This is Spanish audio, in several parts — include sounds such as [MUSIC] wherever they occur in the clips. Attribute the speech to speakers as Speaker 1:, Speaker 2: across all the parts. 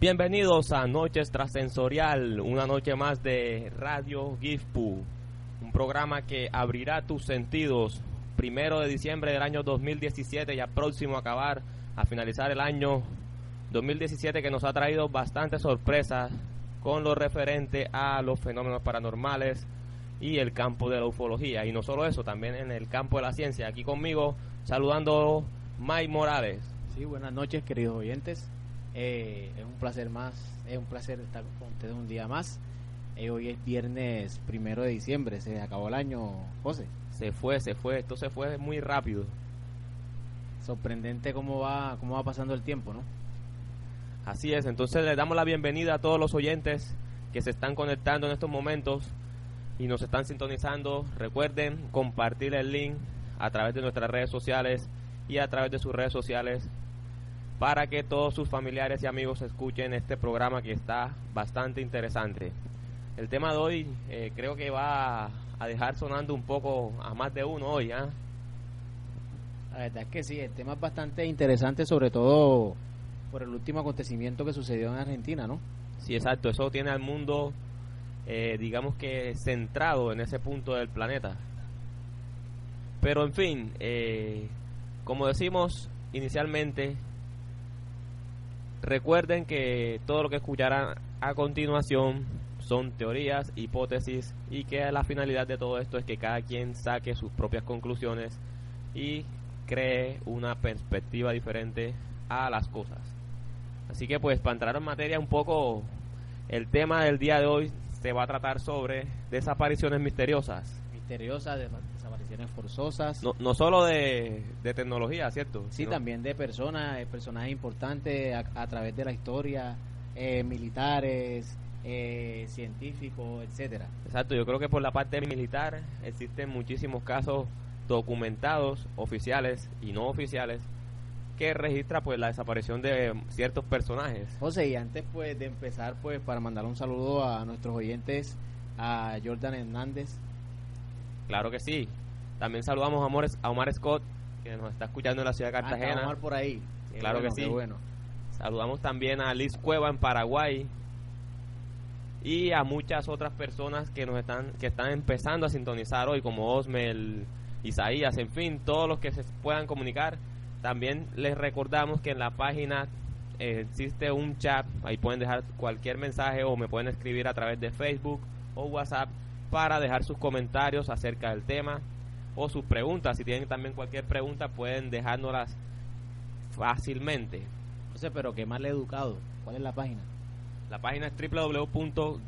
Speaker 1: Bienvenidos a Noches Trascensorial, una noche más de Radio Gifpu, un programa que abrirá tus sentidos. Primero de diciembre del año 2017, ya próximo a acabar, a finalizar el año 2017 que nos ha traído bastantes sorpresas con lo referente a los fenómenos paranormales y el campo de la ufología. Y no solo eso, también en el campo de la ciencia. Aquí conmigo, saludando Mike Morales.
Speaker 2: Sí, buenas noches, queridos oyentes. Eh, es un placer más, es un placer estar con ustedes un día más. Eh, hoy es viernes primero de diciembre, se acabó el año, José.
Speaker 1: Se fue, se fue, esto se fue muy rápido.
Speaker 2: Sorprendente cómo va, cómo va pasando el tiempo, ¿no?
Speaker 1: Así es, entonces le damos la bienvenida a todos los oyentes que se están conectando en estos momentos y nos están sintonizando. Recuerden compartir el link a través de nuestras redes sociales y a través de sus redes sociales para que todos sus familiares y amigos escuchen este programa que está bastante interesante. El tema de hoy eh, creo que va a dejar sonando un poco a más de uno hoy. ¿ah?
Speaker 2: La verdad es que sí, el tema es bastante interesante, sobre todo por el último acontecimiento que sucedió en Argentina, ¿no?
Speaker 1: Sí, exacto, eso tiene al mundo, eh, digamos que centrado en ese punto del planeta. Pero en fin, eh, como decimos inicialmente, Recuerden que todo lo que escucharán a continuación son teorías, hipótesis y que la finalidad de todo esto es que cada quien saque sus propias conclusiones y cree una perspectiva diferente a las cosas. Así que pues para entrar en materia un poco, el tema del día de hoy se va a tratar sobre desapariciones misteriosas.
Speaker 2: Misteriosas, desapariciones forzosas.
Speaker 1: No, no solo de, de tecnología, ¿cierto?
Speaker 2: Sí, también de personas, eh, personajes importantes a, a través de la historia, eh, militares, eh, científicos, etcétera.
Speaker 1: Exacto, yo creo que por la parte militar existen muchísimos casos documentados, oficiales y no oficiales, que registra pues la desaparición de ciertos personajes.
Speaker 2: José, y antes pues de empezar pues para mandar un saludo a nuestros oyentes, a Jordan Hernández.
Speaker 1: Claro que sí. También saludamos a Omar, a Omar Scott, que nos está escuchando en la ciudad de
Speaker 2: Ah,
Speaker 1: Cartagena.
Speaker 2: Omar por ahí.
Speaker 1: Claro
Speaker 2: bueno,
Speaker 1: que sí.
Speaker 2: bueno.
Speaker 1: Saludamos también a Liz Cueva en Paraguay y a muchas otras personas que nos están que están empezando a sintonizar hoy como Osmel, Isaías, en fin, todos los que se puedan comunicar. También les recordamos que en la página eh, existe un chat, ahí pueden dejar cualquier mensaje o me pueden escribir a través de Facebook o WhatsApp para dejar sus comentarios acerca del tema o sus preguntas. Si tienen también cualquier pregunta pueden dejárnoslas fácilmente.
Speaker 2: José, pero qué mal educado. ¿Cuál es la página?
Speaker 1: La página es www.gifpu.org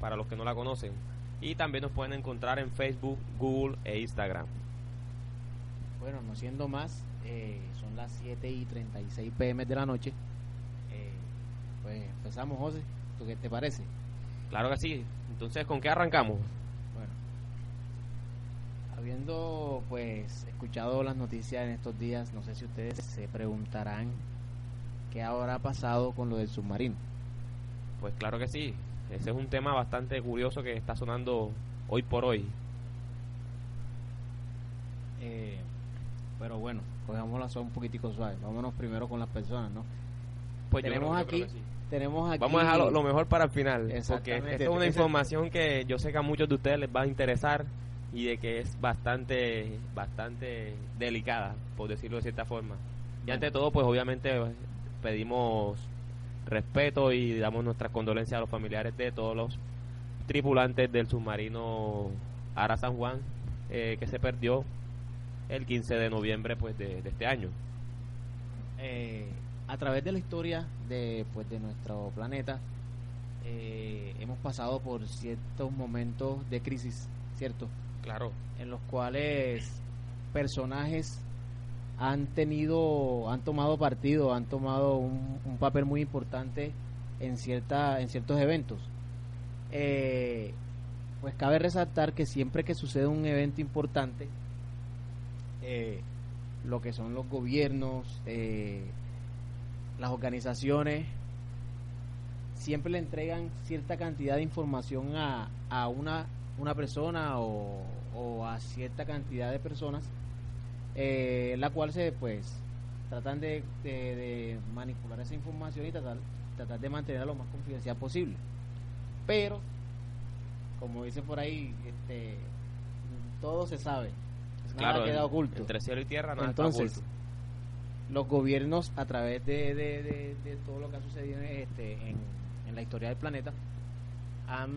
Speaker 1: para los que no la conocen. Y también nos pueden encontrar en Facebook, Google e Instagram.
Speaker 2: Bueno, no siendo más, eh, son las 7 y 36 pm de la noche. Eh, pues empezamos, José. ¿Tú qué te parece?
Speaker 1: Claro que sí. Entonces, ¿con qué arrancamos?
Speaker 2: Habiendo pues escuchado las noticias en estos días, no sé si ustedes se preguntarán qué habrá pasado con lo del submarino.
Speaker 1: Pues claro que sí. Ese es un tema bastante curioso que está sonando hoy por hoy.
Speaker 2: Eh, pero bueno, cogámosla suave un poquitico suave. Vámonos primero con las personas, ¿no?
Speaker 1: Pues
Speaker 2: tenemos
Speaker 1: creo-
Speaker 2: aquí,
Speaker 1: sí.
Speaker 2: tenemos aquí.
Speaker 1: Vamos a dejar lo, lo mejor para el final. Porque esto es una información que yo sé que a muchos de ustedes les va a interesar y de que es bastante, bastante delicada, por decirlo de cierta forma. Y ante todo, pues obviamente pedimos respeto y damos nuestras condolencias a los familiares de todos los tripulantes del submarino Ara San Juan eh, que se perdió el 15 de noviembre pues de, de este año.
Speaker 2: eh, a través de la historia de pues de nuestro planeta eh, hemos pasado por ciertos momentos de crisis, ¿cierto?
Speaker 1: Claro.
Speaker 2: En los cuales personajes han tenido, han tomado partido, han tomado un, papel muy importante en cierta, en ciertos eventos. Eh, pues cabe resaltar que siempre que sucede un evento importante, eh, lo que son los gobiernos, eh, las organizaciones, siempre le entregan cierta cantidad de información a, a una, una persona o, o a cierta cantidad de personas, eh, la cual se pues tratan de, de- de manipular esa información y tratar, tratar de mantenerla lo más confidencial posible. Pero, como dice por ahí, este, todo se sabe. Nada
Speaker 1: claro,
Speaker 2: queda oculto.
Speaker 1: entre cielo y tierra nada
Speaker 2: Entonces,
Speaker 1: está oculto.
Speaker 2: los gobiernos a través de, de- de- de todo lo que ha sucedido este, en, en la historia del planeta han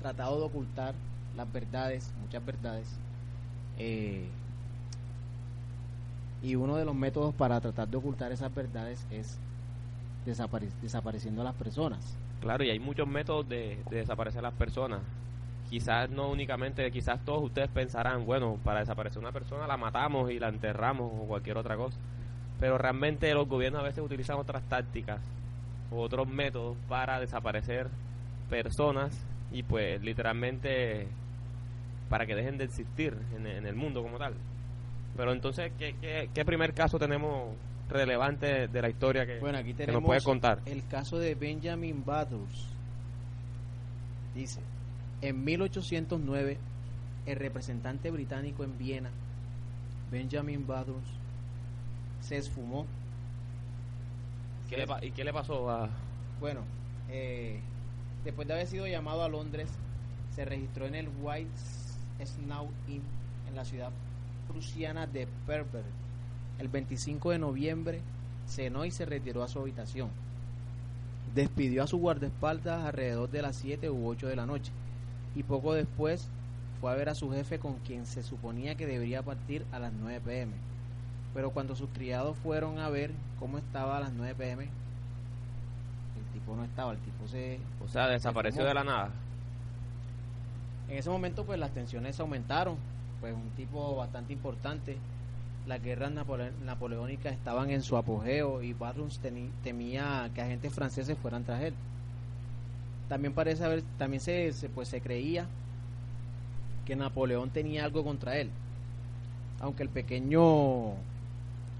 Speaker 2: tratado de ocultar las verdades, muchas verdades. eh, y uno de los métodos para tratar de ocultar esas verdades es desapare- desapareciendo a las personas.
Speaker 1: Claro, y hay muchos métodos de, de desaparecer a las personas. Quizás no únicamente, quizás todos ustedes pensarán, bueno, para desaparecer una persona la matamos y la enterramos o cualquier otra cosa. Pero realmente los gobiernos a veces utilizan otras tácticas u otros métodos para desaparecer personas y pues literalmente para que dejen de existir en, en el mundo como tal. Pero entonces, ¿qué, qué, qué primer caso tenemos relevante de la historia que,
Speaker 2: Bueno, aquí
Speaker 1: que nos puede contar?
Speaker 2: el caso de Benjamin Bathurst. Dice, en 1809, el representante británico en Viena, Benjamin Bathurst, se esfumó.
Speaker 1: ¿Qué le pa- ¿Y qué le pasó a,
Speaker 2: Bueno, eh, después de haber sido llamado a Londres, se registró en el White Snow Inn en la ciudad prusiana de Perver. El 25 de noviembre cenó y se retiró a su habitación. Despidió a su guardaespaldas alrededor de las 7 u 8 de la noche y poco después fue a ver a su jefe con quien se suponía que debería partir a las 9 pm. Pero cuando sus criados fueron a ver cómo estaba a las 9 pm, el tipo no estaba, el tipo se...
Speaker 1: O sea, desapareció
Speaker 2: fumó.
Speaker 1: de la nada.
Speaker 2: En ese momento pues las tensiones aumentaron, pues un tipo bastante importante. Las guerras napole- napoleónicas estaban en su apogeo y teni- temía que agentes franceses fueran tras él. También parece haber, también se, se, pues se creía que Napoleón tenía algo contra él, aunque el pequeño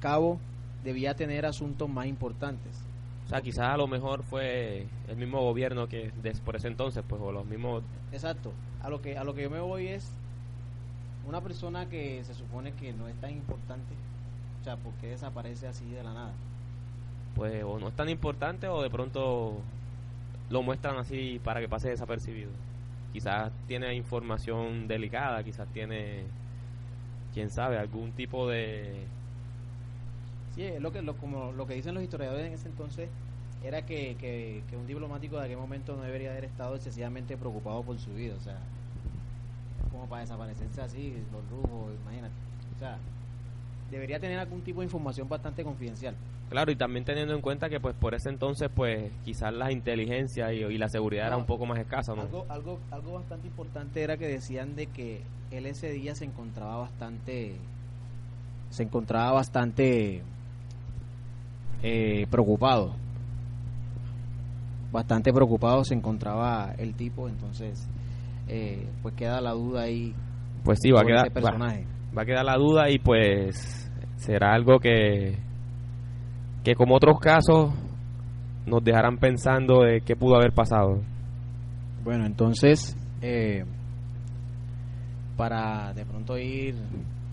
Speaker 2: cabo debía tener asuntos más importantes.
Speaker 1: O sea, quizás a lo mejor fue el mismo gobierno que des- por ese entonces, pues, o los mismos...
Speaker 2: Exacto. A lo que a lo que yo me voy es una persona que se supone que no es tan importante. O sea, ¿por qué desaparece así de la nada?
Speaker 1: pues o no es tan importante o de pronto lo muestran así para que pase desapercibido. Quizás tiene información delicada, quizás tiene, quién sabe, algún tipo de...
Speaker 2: Sí, es lo que lo, como lo que dicen los historiadores en ese entonces era que, que, que un diplomático de aquel momento no debería haber estado excesivamente preocupado por su vida, o sea, como para desaparecerse así, los lujos, imagínate. O sea, debería tener algún tipo de información bastante confidencial.
Speaker 1: Claro, y también teniendo en cuenta que pues por ese entonces pues quizás la inteligencia y, y la seguridad era
Speaker 2: No,
Speaker 1: un poco más escasa, ¿no?
Speaker 2: Algo, algo, algo bastante importante era que decían de que él ese día se encontraba bastante, se encontraba bastante eh, preocupado, bastante preocupado se encontraba el tipo, entonces eh, pues queda la duda ahí
Speaker 1: Pues sí, va a quedar... va-
Speaker 2: personaje.
Speaker 1: va a quedar la duda y pues será algo que que como otros casos nos dejarán pensando de qué pudo haber pasado.
Speaker 2: Bueno, entonces eh, para de pronto ir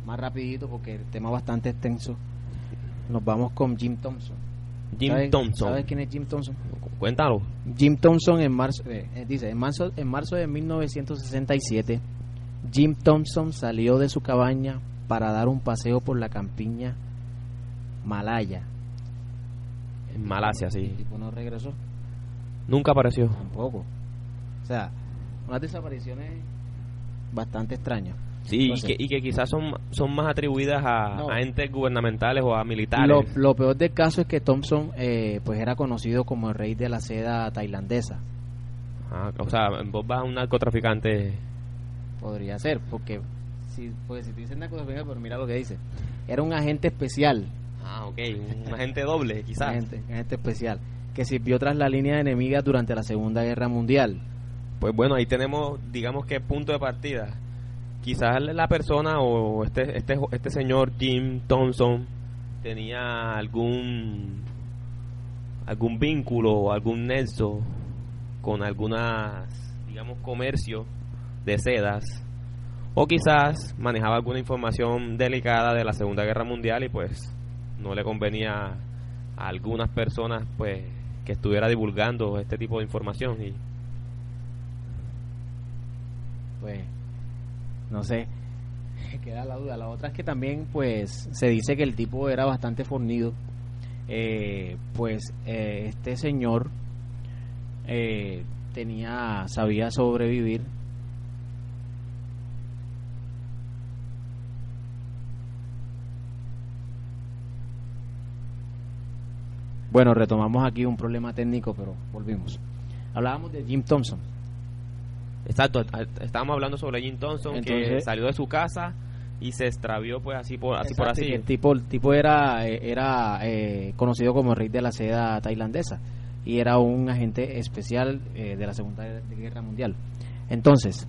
Speaker 2: más rapidito porque el tema es bastante extenso, nos vamos con Jim Thompson.
Speaker 1: Jim
Speaker 2: ¿Sabes-
Speaker 1: Thompson.
Speaker 2: ¿Sabes quién es Jim Thompson?
Speaker 1: Cuéntalo.
Speaker 2: Jim Thompson en marzo, eh, eh, dice, en marzo, en marzo de 1967, Jim Thompson salió de su cabaña para dar un paseo por la campiña Malaya.
Speaker 1: En Malasia,
Speaker 2: El
Speaker 1: sí.
Speaker 2: tipo no regresó
Speaker 1: Nunca apareció.
Speaker 2: tampoco. O sea, unas desapariciones bastante extrañas.
Speaker 1: Sí, y que, y que quizás son, son más atribuidas a,
Speaker 2: No.
Speaker 1: a entes gubernamentales o a militares.
Speaker 2: Lo, lo peor del caso es que Thompson eh, pues era conocido como el rey de la seda tailandesa.
Speaker 1: Ah, o sea, vos vas a un narcotraficante.
Speaker 2: Podría ser, porque si, pues, si tú dices narcotraficante, pero mira lo que dice. Era un agente especial,
Speaker 1: Ah, ok, un agente doble, [LAUGHS] quizás.
Speaker 2: agente, agente especial, que sirvió tras la línea enemiga durante la Segunda Guerra Mundial.
Speaker 1: Pues bueno, ahí tenemos, digamos que punto de partida. Quizás la persona o este, este, este señor Jim Thompson tenía algún algún vínculo o algún nexo con algunas, digamos, comercio de sedas o quizás manejaba alguna información delicada de la Segunda Guerra Mundial y pues no le convenía a algunas personas pues que estuviera divulgando este tipo de información y
Speaker 2: pues no sé queda la duda la otra es que también pues se dice que el tipo era bastante fornido eh, pues eh, este señor eh, tenía sabía sobrevivir Bueno, retomamos aquí un problema técnico, pero volvimos. Hablábamos de Jim Thompson.
Speaker 1: Exacto, estábamos hablando sobre Jim Thompson que salió de su casa y se extravió pues así por así por así.
Speaker 2: El tipo el tipo era eh, era eh, conocido como el rey de la seda tailandesa y era un agente especial eh, de la Segunda Guerra Mundial. Entonces,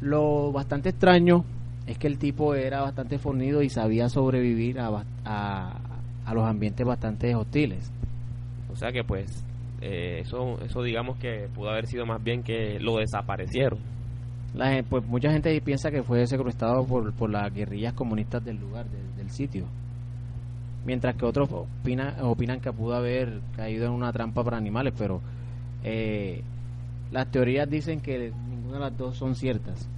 Speaker 2: lo bastante extraño es que el tipo era bastante fornido y sabía sobrevivir a, a, a los ambientes bastante hostiles.
Speaker 1: O sea que pues eh, eso eso digamos que pudo haber sido más bien que lo desaparecieron.
Speaker 2: La, pues mucha gente piensa que fue secuestrado por, por las guerrillas comunistas del lugar, del sitio. Mientras que otros opinan, opinan que pudo haber caído en una trampa para animales, pero eh, las teorías dicen que ninguna de las dos son ciertas.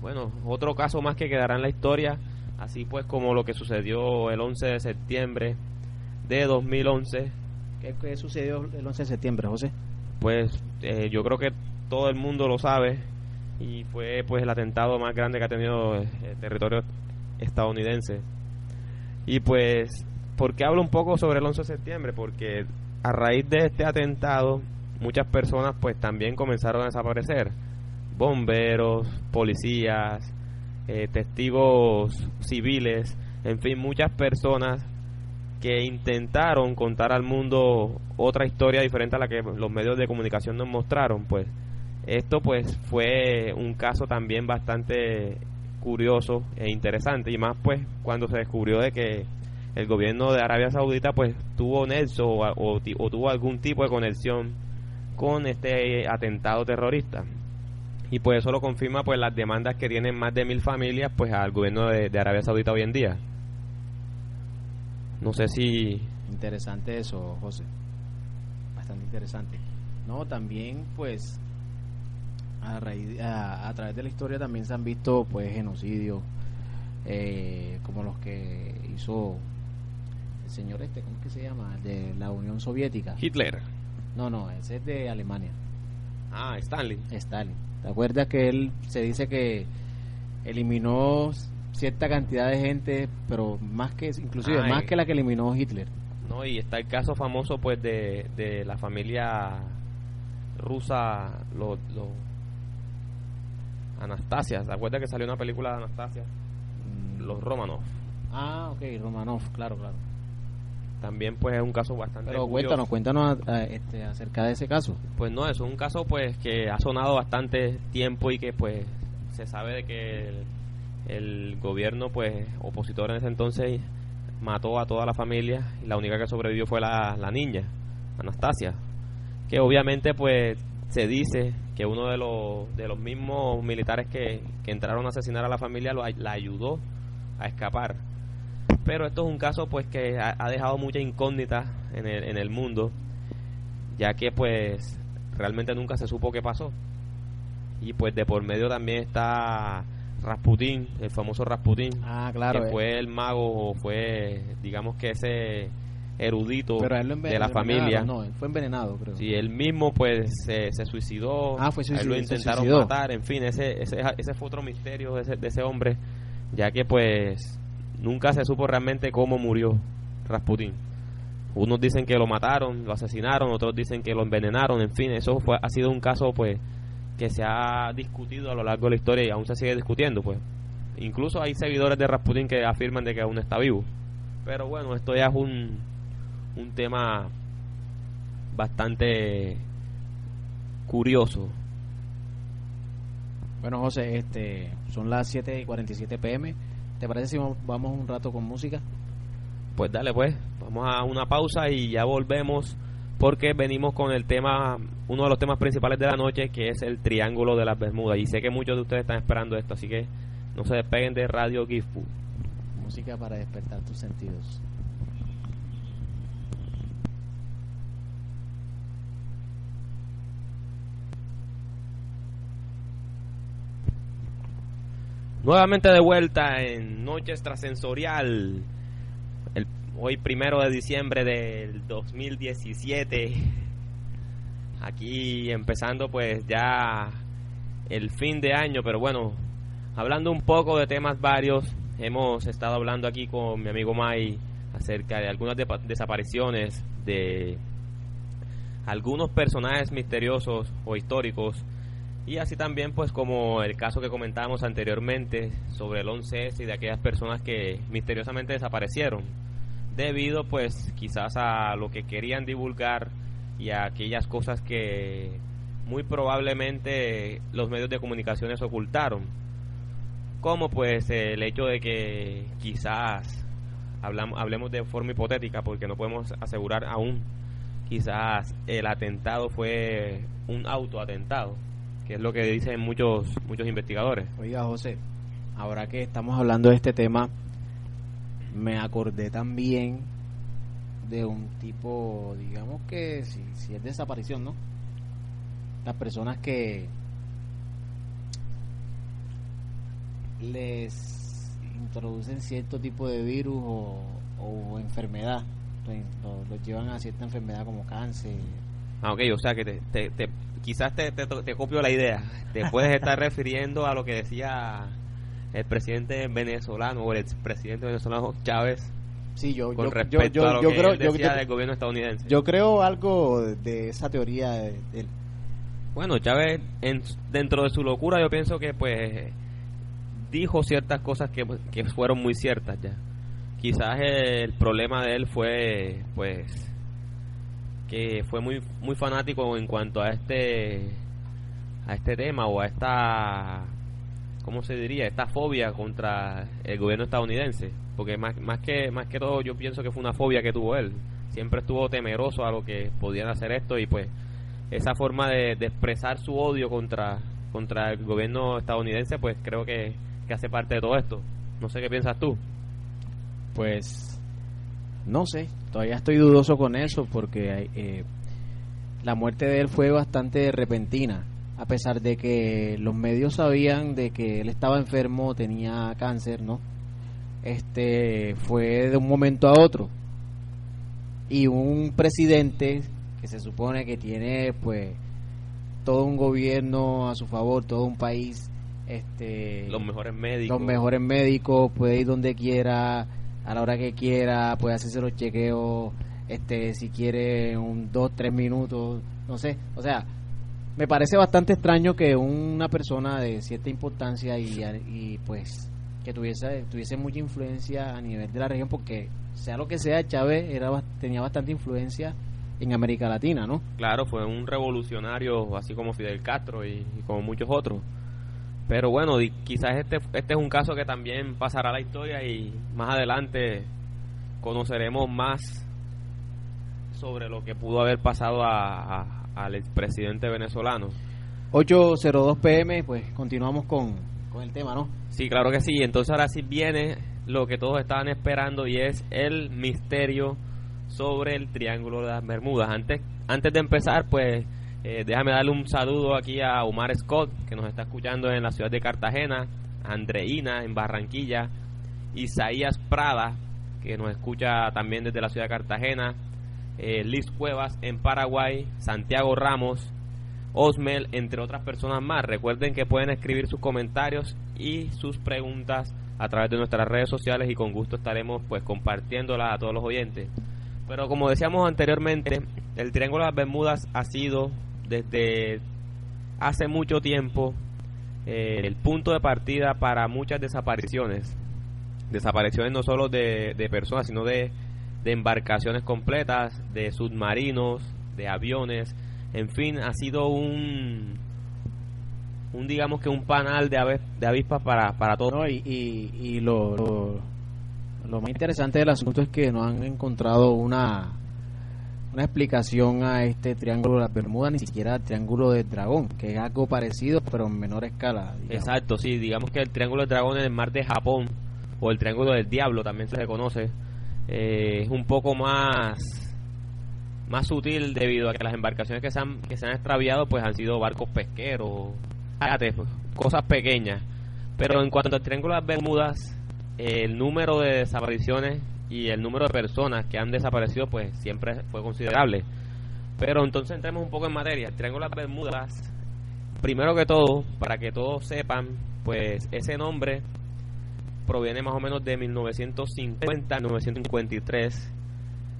Speaker 1: Bueno, otro caso más que quedará en la historia Así pues como lo que sucedió el 11 de septiembre de 2011.
Speaker 2: ¿Qué, sucedió el 11 de septiembre, José?
Speaker 1: Pues eh, yo creo que todo el mundo lo sabe y fue pues el atentado más grande que ha tenido el territorio estadounidense. Y pues, ¿por qué hablo un poco sobre el 11 de septiembre? Porque a raíz de este atentado muchas personas pues también comenzaron a desaparecer. Bomberos, policías, eh, testigos civiles, en fin, muchas personas que intentaron contar al mundo otra historia diferente a la que los medios de comunicación nos mostraron, pues esto pues fue un caso también bastante curioso e interesante. Y más pues cuando se descubrió de que el gobierno de Arabia Saudita pues tuvo nexo o tuvo algún tipo de conexión con este atentado terrorista. Y pues eso lo confirma pues las demandas que tienen más de mil familias pues al gobierno de, Arabia Saudita hoy en día no sé si
Speaker 2: interesante eso José. Bastante interesante. No también pues a, raíz, a, través de la historia también se han visto pues genocidios eh, como los que hizo el señor este cómo es que se llama de la Unión Soviética.
Speaker 1: Hitler.
Speaker 2: No no ese es de Alemania.
Speaker 1: Ah Stalin.
Speaker 2: Stalin. ¿Te acuerdas que él se dice que eliminó cierta cantidad de gente, pero más que, inclusive ah, más que la que eliminó Hitler?
Speaker 1: No, y está el caso famoso pues de, de la familia rusa, lo, lo, Anastasia, ¿te acuerdas que salió una película de Anastasia? Mm. Los Romanov.
Speaker 2: Ah, ok, Romanov, claro, claro
Speaker 1: también pues es un caso bastante
Speaker 2: pero cuéntanos cuéntanos este, acerca de ese caso
Speaker 1: pues no es un caso pues que ha sonado bastante tiempo y que pues se sabe de que el, gobierno pues opositor en ese entonces mató a toda la familia y la única que sobrevivió fue la, la niña Anastasia que obviamente pues se dice que uno de los de los mismos militares que, que entraron a asesinar a la familia la ayudó a escapar pero esto es un caso pues que ha, dejado mucha incógnita en el, en el mundo, ya que pues realmente nunca se supo qué pasó. Y pues de por medio también está Rasputin, el famoso Rasputin,
Speaker 2: ah, claro,
Speaker 1: que eh. fue el mago, o fue digamos que ese erudito de la familia.
Speaker 2: No, fue envenenado, creo.
Speaker 1: Sí, él mismo pues se, suicidó.
Speaker 2: Ah, fue
Speaker 1: lo intentaron matar, en fin, ese, ese, ese fue otro misterio de ese, de ese hombre, ya que pues nunca se supo realmente cómo murió Rasputin. Unos dicen que lo mataron, lo asesinaron, otros dicen que lo envenenaron, en fin, eso fue, ha sido un caso pues que se ha discutido a lo largo de la historia y aún se sigue discutiendo, pues. Incluso hay seguidores de Rasputin que afirman de que aún está vivo. Pero bueno, esto ya es un, un tema bastante curioso.
Speaker 2: Bueno, José, este, son las 7 y 47 pm. ¿Te parece si vamos un rato con música?
Speaker 1: Pues dale, pues. Vamos a una pausa y ya volvemos porque venimos con el tema, uno de los temas principales de la noche, que es el Triángulo de las Bermudas. Y sé que muchos de ustedes están esperando esto, así que no se despeguen de Radio Gifu.
Speaker 2: música para despertar tus sentidos.
Speaker 1: Nuevamente de vuelta en Noche Extrasensorial. Hoy primero de diciembre del 2017. Aquí empezando pues ya el fin de año, pero bueno, hablando un poco de temas varios, hemos estado hablando aquí con mi amigo Mai acerca de algunas de desapariciones de algunos personajes misteriosos o históricos y así también, pues como el caso que comentábamos anteriormente sobre el 11S y de aquellas personas que misteriosamente desaparecieron, debido pues quizás a lo que querían divulgar y a aquellas cosas que muy probablemente los medios de comunicaciones ocultaron, como pues el hecho de que quizás hablamos, hablemos de forma hipotética porque no podemos asegurar aún, quizás el atentado fue un autoatentado que es lo que dicen muchos muchos investigadores.
Speaker 2: Oiga, José, ahora que estamos hablando de este tema, me acordé también de un tipo, digamos que si, si es desaparición, ¿no? Las personas que les introducen cierto tipo de virus o, o enfermedad, los, llevan a cierta enfermedad como cáncer.
Speaker 1: Ah, ok, o sea que te, te quizás te, te, copio la idea. Te puedes estar refiriendo a lo que decía el presidente venezolano o el expresidente venezolano Chávez.
Speaker 2: Sí, yo,
Speaker 1: con respecto a lo que creo, decía del gobierno estadounidense.
Speaker 2: Yo creo algo de esa teoría de,
Speaker 1: Bueno, Chávez, en, dentro de su locura, yo pienso que pues dijo ciertas cosas que, que fueron muy ciertas ya. Quizás el problema de él fue, pues, que fue muy muy fanático en cuanto a este a este tema o a esta cómo se diría esta fobia contra el gobierno estadounidense. Porque más, más que más que todo yo pienso que fue una fobia que tuvo él. Siempre estuvo temeroso a lo que podían hacer esto y pues esa forma de, expresar su odio contra contra el gobierno estadounidense pues creo que, que hace parte de todo esto. No sé qué piensas tú.
Speaker 2: Pues no sé, todavía estoy dudoso con eso porque eh, la muerte de él fue bastante repentina, a pesar de que los medios sabían de que él estaba enfermo, tenía cáncer, ¿no? Este fue de un momento a otro. Y un presidente que se supone que tiene pues todo un gobierno a su favor, todo un país este
Speaker 1: los mejores médicos,
Speaker 2: los mejores médicos, puede ir donde quiera, a la hora que quiera, puede hacerse los chequeos, este, si quiere un dos, tres minutos, no sé, o sea, me parece bastante extraño que una persona de cierta importancia y, y pues que tuviese tuviese mucha influencia a nivel de la región porque sea lo que sea Chávez era tenía bastante influencia en América Latina, ¿no?
Speaker 1: Claro, fue un revolucionario así como Fidel Castro y como muchos otros. Pero bueno, quizás este, este es un caso que también pasará a la historia y más adelante conoceremos más sobre lo que pudo haber pasado a, al expresidente venezolano.
Speaker 2: 8.02 pm, pues continuamos con, con el tema, ¿no?
Speaker 1: Sí, claro que sí. Entonces ahora sí viene lo que todos estaban esperando y es el misterio sobre el Triángulo de las Bermudas. Antes, antes de empezar, pues eh, déjame darle un saludo aquí a Omar Scott, que nos está escuchando en la ciudad de Cartagena, Andreina en Barranquilla, Isaías Prada, que nos escucha también desde la ciudad de Cartagena, eh, Liz Cuevas en Paraguay, Santiago Ramos, Osmel, entre otras personas más. Recuerden que pueden escribir sus comentarios y sus preguntas a través de nuestras redes sociales y con gusto estaremos pues compartiéndolas a todos los oyentes. Pero como decíamos anteriormente, el Triángulo de las Bermudas ha sido desde hace mucho tiempo eh, el punto de partida para muchas desapariciones. Desapariciones no solo de, personas, sino de, embarcaciones completas, de submarinos, de aviones. En fin, ha sido un, un digamos que un panal de, de avispas para, para todos.
Speaker 2: y, y, lo, lo, lo, más interesante del asunto es que no han encontrado una una explicación a este triángulo de las Bermudas, ni siquiera el triángulo del dragón, que es algo parecido pero en menor escala.
Speaker 1: Exacto, sí, digamos que el triángulo del dragón en el mar de Japón o el Triángulo del Diablo también se le conoce, eh, es un poco más más sutil debido a que las embarcaciones que se han, que se han extraviado pues han sido barcos pesqueros, pues, cosas pequeñas. Pero en cuanto al Triángulo de las Bermudas, el número de desapariciones y el número de personas que han desaparecido pues siempre fue considerable. Pero entonces entremos un poco en materia. El Triángulo de las Bermudas, primero que todo, para que todos sepan, pues ese nombre proviene más o menos de 1950 1953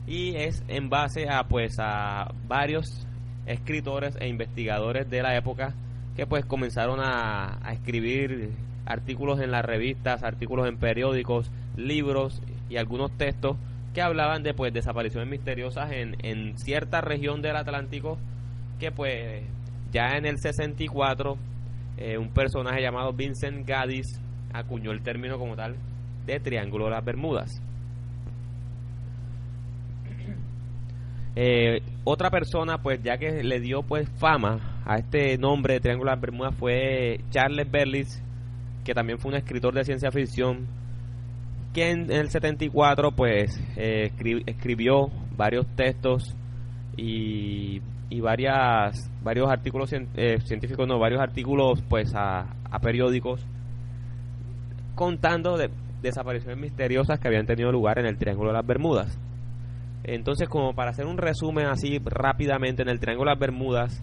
Speaker 1: y es en base a pues a varios escritores e investigadores de la época que pues comenzaron a, escribir artículos en las revistas, artículos en periódicos, libros y algunos textos que hablaban de pues desapariciones misteriosas en, en cierta región del Atlántico que pues ya en el 64 eh, un personaje llamado Vincent Gaddis acuñó el término como tal de Triángulo de las Bermudas. [CLEARS THROAT] Eh, otra persona, pues ya que le dio pues fama a este nombre de Triángulo de las Bermudas fue Charles Berlitz, que también fue un escritor de ciencia ficción, que en, el 74 pues eh, escribió varios textos y, y varias varios artículos eh, científicos, no, varios artículos pues a, a periódicos contando de desapariciones misteriosas que habían tenido lugar en el Triángulo de las Bermudas. Entonces, como para hacer un resumen así rápidamente en el Triángulo de las Bermudas,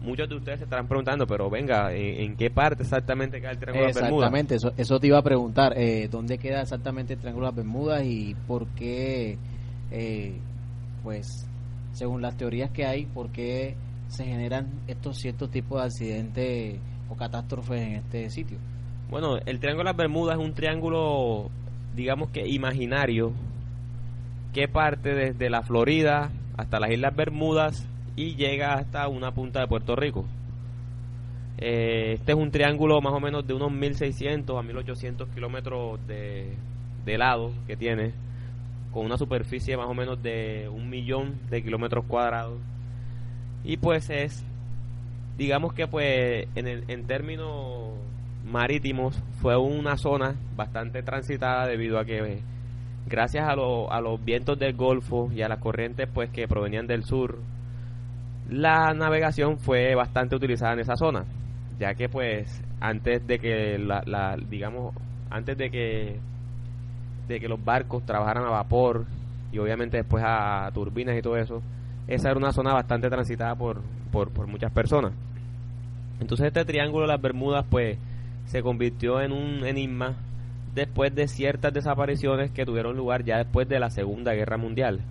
Speaker 1: muchos de ustedes se estarán preguntando, pero venga, ¿en, qué parte exactamente queda el Triángulo de las Bermudas?
Speaker 2: Exactamente, eso, eso te iba a preguntar, eh, ¿dónde queda exactamente el Triángulo de las Bermudas y por qué, eh, pues, según las teorías que hay, por qué se generan estos ciertos tipos de accidentes o catástrofes en este sitio?
Speaker 1: Bueno, el Triángulo de las Bermudas es un triángulo, digamos que imaginario, que parte desde la Florida hasta las Islas Bermudas y llega hasta una punta de Puerto Rico. Eh, este es un triángulo más o menos de unos 1600 a 1800 kilómetros de, de lado que tiene, con una superficie más o menos de un millón de kilómetros cuadrados. Y pues es, digamos que pues en, en términos marítimos fue una zona bastante transitada debido a que gracias a, a los vientos del Golfo y a las corrientes pues que provenían del sur, la navegación fue bastante utilizada en esa zona, ya que pues antes de que la, digamos antes de que de que los barcos trabajaran a vapor y obviamente después a turbinas y todo eso, esa era una zona bastante transitada por, por, por muchas personas. Entonces este triángulo de las Bermudas pues se convirtió en un enigma después de ciertas desapariciones que tuvieron lugar ya después de la Segunda Guerra Mundial.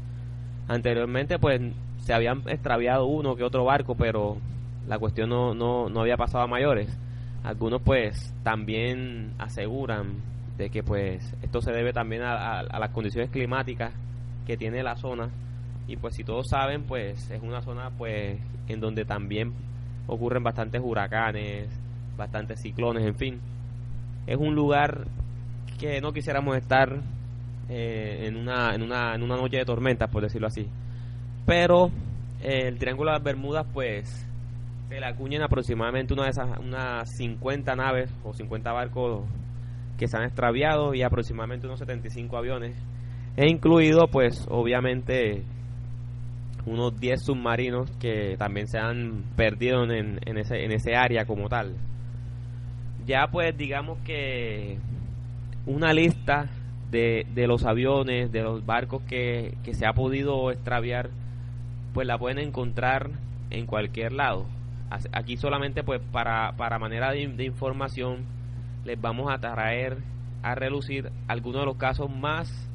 Speaker 1: Anteriormente pues se habían extraviado uno que otro barco, pero la cuestión no, no, no había pasado a mayores. Algunos pues también aseguran de que pues esto se debe también a, a las condiciones climáticas que tiene la zona y pues si todos saben pues es una zona pues en donde también ocurren bastantes huracanes, bastantes ciclones, en fin. Es un lugar que no quisiéramos estar eh, en, una, en, una, en una noche de tormenta, por decirlo así. Pero eh, el Triángulo de las Bermudas, pues, se le acuñan aproximadamente una de esas, unas 50 naves o 50 barcos que se han extraviado y aproximadamente unos 75 aviones. E incluido, pues, obviamente, unos 10 submarinos que también se han perdido en, en, ese, en ese área como tal. Ya, pues, digamos que una lista de, de los aviones, de los barcos que, que se ha podido extraviar, pues la pueden encontrar en cualquier lado. Aquí solamente pues para, para manera de, información les vamos a traer a relucir algunos de los casos más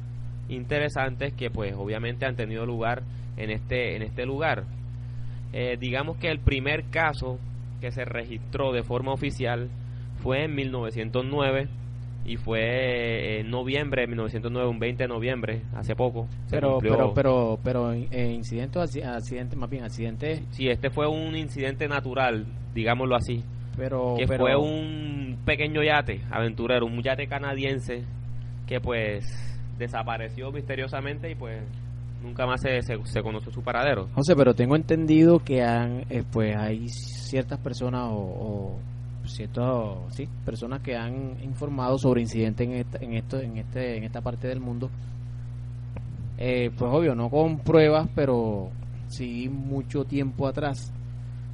Speaker 1: interesantes que pues obviamente han tenido lugar en este, en este lugar. Eh, digamos que el primer caso que se registró de forma oficial fue en 1909 y fue en noviembre de 1909, un 20 de noviembre, hace poco.
Speaker 2: Pero, pero, pero, pero, eh, incidente accidente, más bien accidente.
Speaker 1: Sí, este fue un incidente natural, digámoslo así.
Speaker 2: Pero,
Speaker 1: que fue un pequeño yate aventurero, un yate canadiense que pues desapareció misteriosamente y pues nunca más se, se, conoció su paradero.
Speaker 2: José, pero tengo entendido que han, eh, pues hay ciertas personas o ciertos, sí, personas que han informado sobre incidentes en esta, en esto, en este, en esta parte del mundo. Eh, pues obvio, no con pruebas, pero sí mucho tiempo atrás.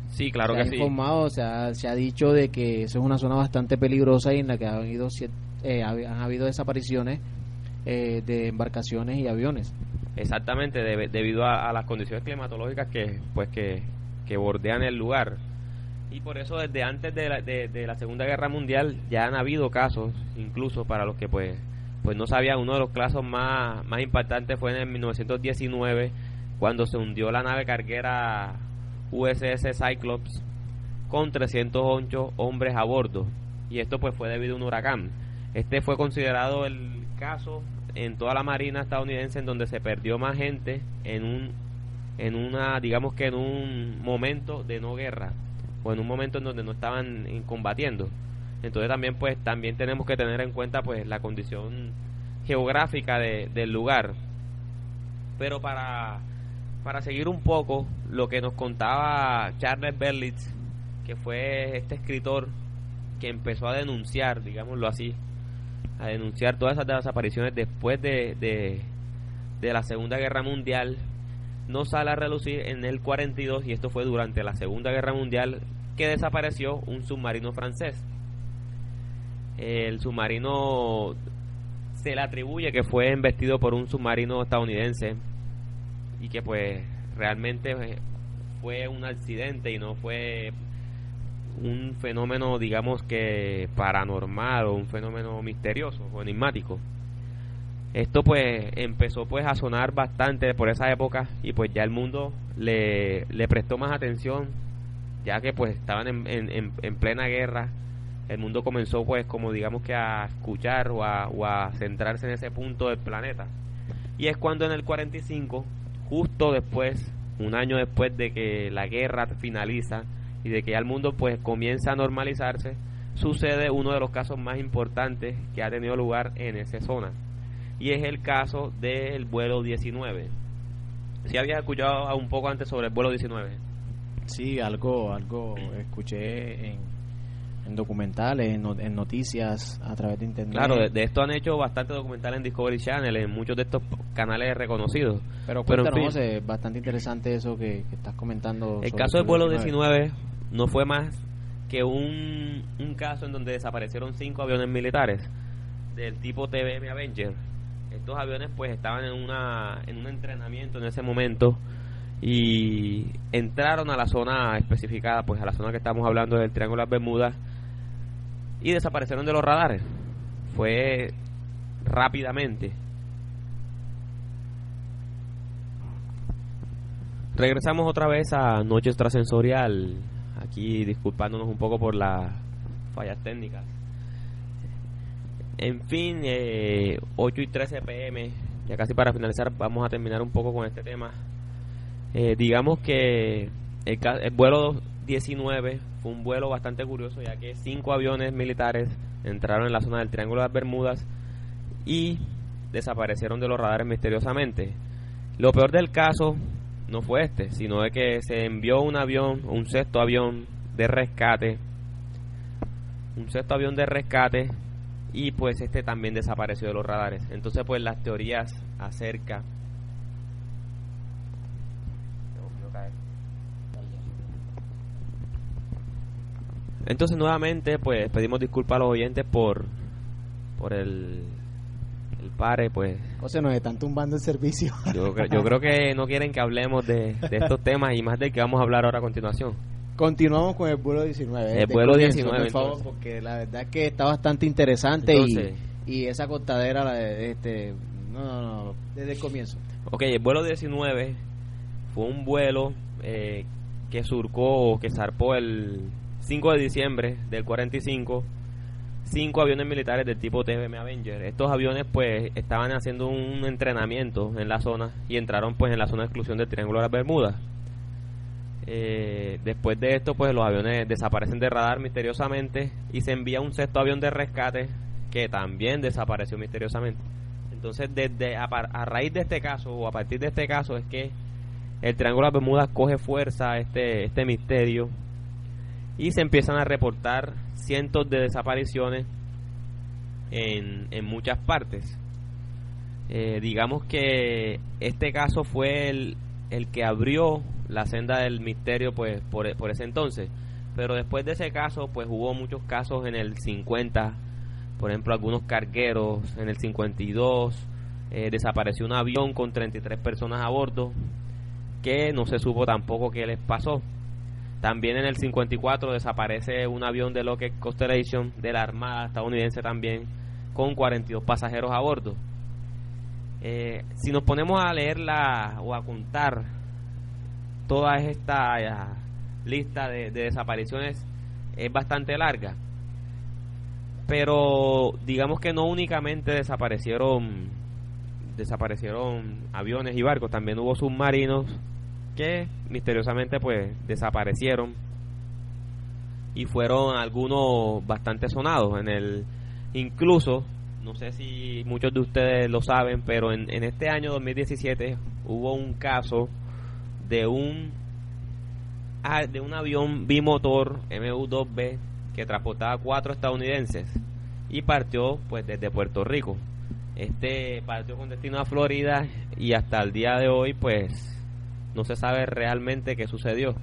Speaker 1: Sí, claro
Speaker 2: se
Speaker 1: que
Speaker 2: ha
Speaker 1: sí.
Speaker 2: informado, se ha, se ha dicho de que eso es una zona bastante peligrosa y en la que han habido, eh, han habido desapariciones eh, de embarcaciones y aviones.
Speaker 1: Exactamente, debe- debido a, a las condiciones climatológicas que pues que, que bordean el lugar. Y por eso desde antes de la, de, la Segunda Guerra Mundial ya han habido casos, incluso para los que pues pues no sabían, uno de los casos más, más impactantes fue en el 1919 cuando se hundió la nave carguera USS Cyclops con 308 hombres a bordo. Y esto pues fue debido a un huracán. Este fue considerado el caso en toda la marina estadounidense en donde se perdió más gente en un en una digamos que en un momento de no guerra o en un momento en donde no estaban eh, combatiendo. Entonces también pues también tenemos que tener en cuenta pues la condición geográfica de- del lugar. Pero para para seguir un poco lo que nos contaba Charles Berlitz, que fue este escritor que empezó a denunciar, digámoslo así, a denunciar todas esas desapariciones después de, de, de la Segunda Guerra Mundial, no sale a relucir en el 42, y esto fue durante la Segunda Guerra Mundial, que desapareció un submarino francés. El submarino se le atribuye que fue embestido por un submarino estadounidense y que pues realmente fue un accidente y no fue un fenómeno digamos que paranormal o un fenómeno misterioso o enigmático esto pues empezó pues a sonar bastante por esa época y pues ya el mundo le, le prestó más atención ya que pues estaban en, en, en- en plena guerra. El mundo comenzó pues como digamos que a escuchar o a, o a centrarse en ese punto del planeta. Y es cuando en el 45 justo después un año después de que la guerra finaliza y de que ya el mundo pues comienza a normalizarse sucede uno de los casos más importantes que ha tenido lugar en esa zona y es el caso del vuelo 19 si habías escuchado un poco antes sobre el vuelo 19
Speaker 2: Sí, algo, algo escuché en, en documentales, en, no- en noticias, a través de internet.
Speaker 1: claro de, de esto han hecho bastante documental en Discovery Channel en muchos de estos canales reconocidos
Speaker 2: pero
Speaker 1: pero, en
Speaker 2: cuéntanos,
Speaker 1: fin.
Speaker 2: José, bastante interesante eso que, que estás comentando.
Speaker 1: El caso del
Speaker 2: el
Speaker 1: vuelo 19 no fue más que un, un caso en donde desaparecieron cinco aviones militares del tipo TBM Avenger. Estos aviones pues estaban en una en un entrenamiento en ese momento y entraron a la zona especificada, pues a la zona que estamos hablando del Triángulo de las Bermudas y desaparecieron de los radares. Fue rápidamente. Regresamos otra vez a Noche Extrasensorial. Aquí disculpándonos un poco por las fallas técnicas. En fin, eh, 8 y 13 pm, ya casi para finalizar, vamos a terminar un poco con este tema. Eh, digamos que el, vuelo 19 fue un vuelo bastante curioso, ya que cinco aviones militares entraron en la zona del Triángulo de las Bermudas y desaparecieron de los radares misteriosamente. Lo peor del caso no fue este, sino de que se envió un avión, un sexto avión de rescate, un sexto avión de rescate y pues este también desapareció de los radares. Entonces pues las teorías acerca Entonces nuevamente pues pedimos disculpas a los oyentes por por el el pare pues
Speaker 2: José, nos están tumbando el servicio.
Speaker 1: yo, yo creo que [LAUGHS] no quieren que hablemos de, de estos temas y más del que vamos a hablar ahora a continuación.
Speaker 2: Continuamos con el vuelo 19.
Speaker 1: El
Speaker 2: Desde
Speaker 1: vuelo
Speaker 2: comienzo,
Speaker 1: 19,
Speaker 2: Por favor,
Speaker 1: entonces.
Speaker 2: porque la verdad es que está bastante interesante
Speaker 1: Entonces.
Speaker 2: y, y esa costadera, la de- este, no, no, no, desde el comienzo.
Speaker 1: Ok, el vuelo 19 fue un vuelo eh, que surcó o que zarpó el 5 de diciembre del 45 cinco aviones militares del tipo TBM Avenger. Estos aviones pues estaban haciendo un entrenamiento en la zona y entraron pues en la zona de exclusión del Triángulo de las Bermudas. Eh, después de esto pues los aviones desaparecen de radar misteriosamente y se envía un sexto avión de rescate que también desapareció misteriosamente. Entonces desde a, raíz de este caso o a partir de este caso es que el Triángulo de las Bermudas coge fuerza este este misterio y se empiezan a reportar cientos de desapariciones en, en muchas partes. Eh, digamos que este caso fue el, el que abrió la senda del misterio pues por, por ese entonces. Pero después de ese caso, pues hubo muchos casos en el 50, por ejemplo, algunos cargueros, en el 52 eh, desapareció un avión con 33 personas a bordo, que no se supo tampoco qué les pasó. También en el 54 desaparece un avión de Lockheed Constellation de la Armada estadounidense también, con 42 pasajeros a bordo. Eh, si nos ponemos a leerla o a contar toda esta lista de, desapariciones es bastante larga. Pero digamos que no únicamente desaparecieron desaparecieron aviones y barcos, también hubo submarinos que misteriosamente pues desaparecieron y fueron algunos bastante sonados en el incluso no sé si muchos de ustedes lo saben pero en, en este año 2017 hubo un caso de un Ah, de un avión bimotor MU-2B que transportaba cuatro estadounidenses y partió pues desde Puerto Rico. Este partió con destino a Florida y hasta el día de hoy pues no se sabe realmente qué sucedió.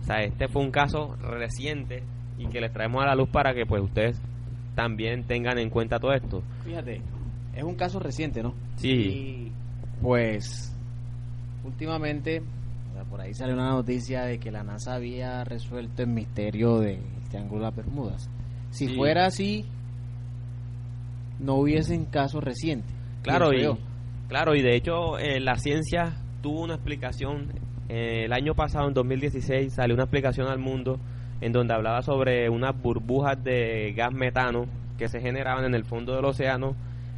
Speaker 1: O sea, este fue un caso reciente y que les traemos a la luz para que pues ustedes también tengan en cuenta todo esto.
Speaker 2: Fíjate, es un caso reciente, ¿no?
Speaker 1: Sí.
Speaker 2: Y pues últimamente por ahí sale una noticia de que la NASA había resuelto el misterio del Triángulo de las Bermudas. Si fuera así, no hubiesen casos recientes.
Speaker 1: Claro, y, claro, y de hecho eh, la ciencia tuvo una explicación. Eh, el año pasado, en 2016, salió una explicación al mundo en donde hablaba sobre unas burbujas de gas metano que se generaban en el fondo del océano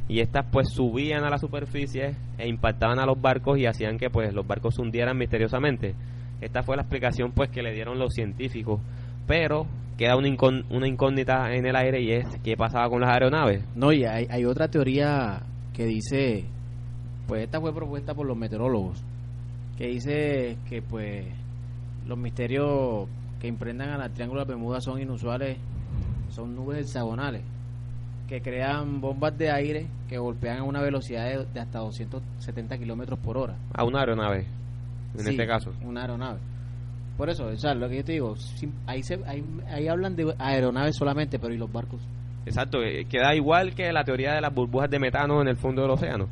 Speaker 1: y estas pues subían a la superficie e impactaban a los barcos y hacían que pues los barcos se hundieran misteriosamente. Esta fue la explicación pues que le dieron los científicos, pero queda una, una incógnita en el aire y es qué pasaba con las aeronaves.
Speaker 2: No, y hay, hay otra teoría que dice, pues esta fue propuesta por los meteorólogos, que dice que pues los misterios que imprendan al Triángulo de Bermuda son inusuales, son nubes hexagonales que crean bombas de aire que golpean a una velocidad de, hasta 270 kilómetros por hora.
Speaker 1: A una aeronave, en este caso.
Speaker 2: Una aeronave. Por eso, o sea, lo que yo te digo, ahí, se, ahí, hablan de aeronaves solamente, pero ¿y los barcos?
Speaker 1: Exacto, eh, queda igual que la teoría de las burbujas de metano en el fondo del océano.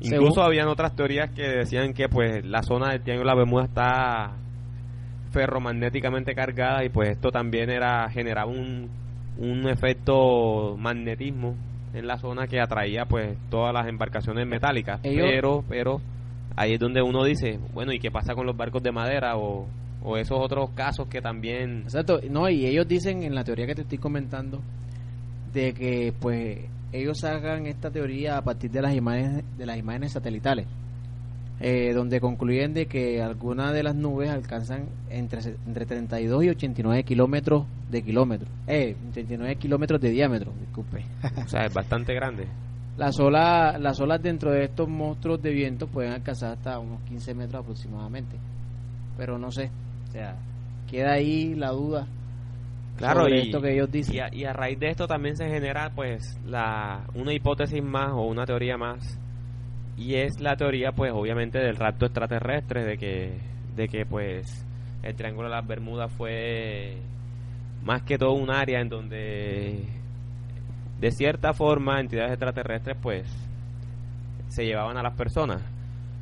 Speaker 1: Incluso habían otras teorías que decían que pues la zona del Triángulo de la Bermuda está ferromagnéticamente cargada y pues esto también era generaba un un efecto magnetismo en la zona que atraía pues todas las embarcaciones metálicas. Pero pero ahí es donde uno dice bueno y qué pasa con los barcos de madera o, o esos otros casos que también
Speaker 2: exacto no y ellos dicen en la teoría que te estoy comentando de que pues ellos hagan esta teoría a partir de las imágenes de las imágenes satelitales eh, donde concluyen de que algunas de las nubes alcanzan entre, entre 32 y 89 kilómetros de kilómetro, eh, 89 kilómetros de diámetro, disculpe.
Speaker 1: o sea, es bastante grande. [LAUGHS]
Speaker 2: Las olas, las olas dentro de estos monstruos de viento pueden alcanzar hasta unos 15 metros aproximadamente, pero no sé, o sea, queda ahí la duda.
Speaker 1: Claro, y, esto que ellos dicen. Y y a raíz de esto también se genera pues la una hipótesis más o una teoría más y es la teoría pues obviamente del rapto extraterrestre de que de que pues el triángulo de las Bermudas fue más que todo un área en donde de cierta forma entidades extraterrestres pues se llevaban a las personas.